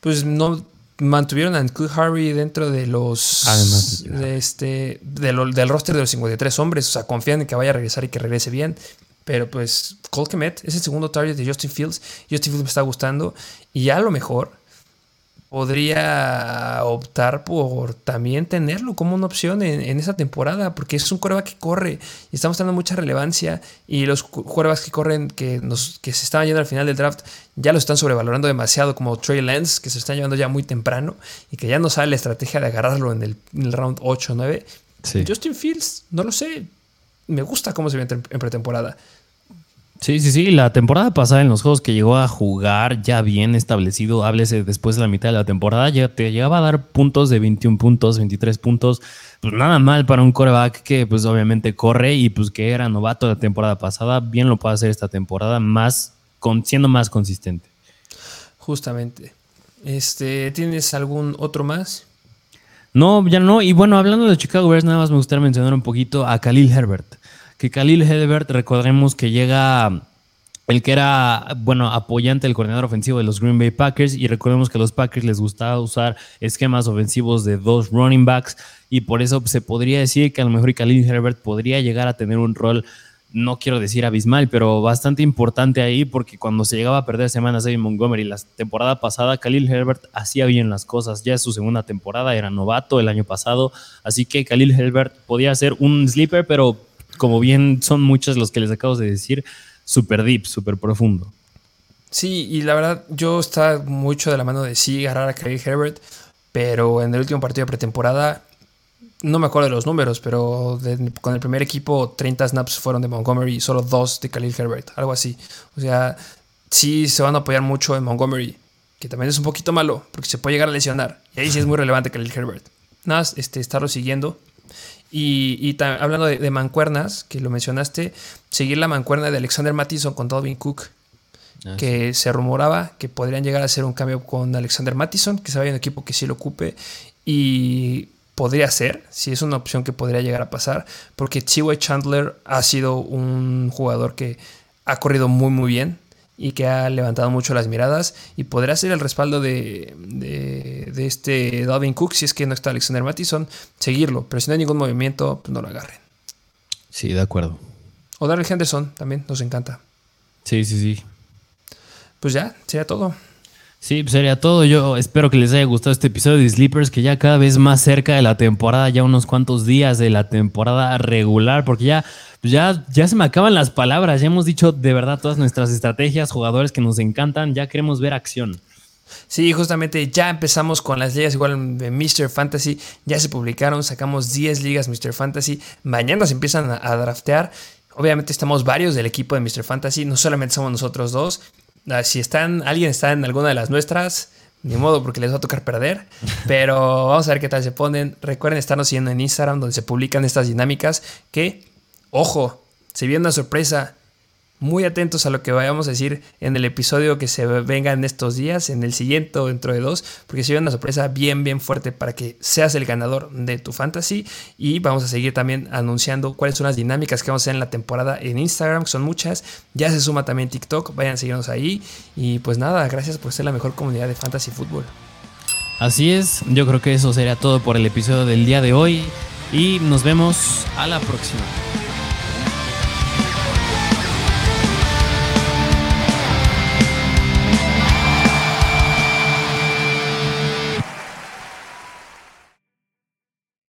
Pues no mantuvieron a Cool Harry dentro de los Además, de este del roster de los 53 hombres, o sea, confían en que vaya a regresar y que regrese bien. Pero pues Cole Kemet es el segundo target de Justin Fields. Justin Fields me está gustando. Y a lo mejor podría optar por también tenerlo como una opción en, esa temporada, porque es un coreback que corre y estamos dando mucha relevancia. Y los corebacks que corren, que, nos, que se estaban yendo al final del draft, ya lo están sobrevalorando demasiado, como Trey Lance, que se están llevando ya muy temprano y que ya no sabe la estrategia de agarrarlo en el, round 8 o 9. Justin Fields, no lo sé, me gusta cómo se ve en pretemporada. Sí, sí, sí. La temporada pasada en los juegos que llegó a jugar ya bien establecido, háblese después de la mitad de la temporada, ya te llegaba a dar puntos de 21 puntos, 23 puntos. Pues nada mal para un coreback que pues obviamente corre y pues que era novato la temporada pasada. Bien lo puede hacer esta temporada, más con, siendo más consistente. Justamente. Este, ¿Tienes algún otro más? No, ya no. Y bueno, hablando de Chicago Bears, nada más me gustaría mencionar un poquito a Khalil Herbert. Que Khalil Herbert, recordemos que llega el que era, bueno, apoyante del coordinador ofensivo de los Green Bay Packers y recordemos que a los Packers les gustaba usar esquemas ofensivos de dos running backs y por eso se podría decir que a lo mejor Khalil Herbert podría llegar a tener un rol no quiero decir abismal, pero bastante importante ahí porque cuando se llegaba a perder semanas de Montgomery la temporada pasada, Khalil Herbert hacía bien las cosas. Ya es su segunda temporada, era novato el año pasado, así que Khalil Herbert podía ser un sleeper, pero como bien son muchos los que les acabo de decir, super deep, super profundo. Sí, y la verdad, yo estaba mucho de la mano de sí agarrar a Khalil Herbert, pero en el último partido de pretemporada no me acuerdo de los números, pero con el primer equipo 30 snaps fueron de Montgomery y solo dos de Khalil Herbert, algo así. O sea, sí se van a apoyar mucho en Montgomery, que también es un poquito malo, porque se puede llegar a lesionar. Y ahí sí es muy relevante Khalil Herbert. Nada este, estarlo siguiendo. Y, hablando de, mancuernas, que lo mencionaste, seguir la mancuerna de Alexander Mattison con Dalvin Cook. Ah, que se rumoraba que podrían llegar a hacer un cambio con Alexander Mattison, que se vaya un equipo que sí lo ocupe. Y podría ser, si es una opción que podría llegar a pasar, porque Chihuahua Chandler ha sido un jugador que ha corrido muy muy bien y que ha levantado mucho las miradas y podría ser el respaldo de, de, este Dalvin Cook si es que no está Alexander Mattison, seguirlo, pero si no hay ningún movimiento, pues no lo agarren. Sí, de acuerdo. O Darrell Henderson también, nos encanta. Sí, sí, sí. Pues ya, sería todo. Sí, pues sería todo. Yo espero que les haya gustado este episodio de Sleepers, que ya cada vez más cerca de la temporada, ya unos cuantos días de la temporada regular, porque ya, pues ya, ya se me acaban las palabras. Ya hemos dicho de verdad todas nuestras estrategias, jugadores que nos encantan, ya queremos ver acción. Sí, justamente ya empezamos con las ligas igual de Mr. Fantasy, ya se publicaron, sacamos 10 ligas Mr. Fantasy, mañana se empiezan a draftear. Obviamente estamos varios del equipo de Mr. Fantasy, no solamente somos nosotros dos, si están, alguien está en alguna de las nuestras, ni modo porque les va a tocar perder. Pero vamos a ver qué tal se ponen. Recuerden estarnos siguiendo en Instagram donde se publican estas dinámicas que, ojo, se viene una sorpresa. Muy atentos a lo que vayamos a decir en el episodio que se venga en estos días, en el siguiente o dentro de dos, porque se una sorpresa bien, bien fuerte para que seas el ganador de tu fantasy. Y vamos a seguir también anunciando cuáles son las dinámicas que vamos a hacer en la temporada en Instagram, que son muchas. Ya se suma también TikTok, vayan a seguirnos ahí. Y pues nada, gracias por ser la mejor comunidad de fantasy fútbol. Así es, yo creo que eso sería todo por el episodio del día de hoy y nos vemos a la próxima.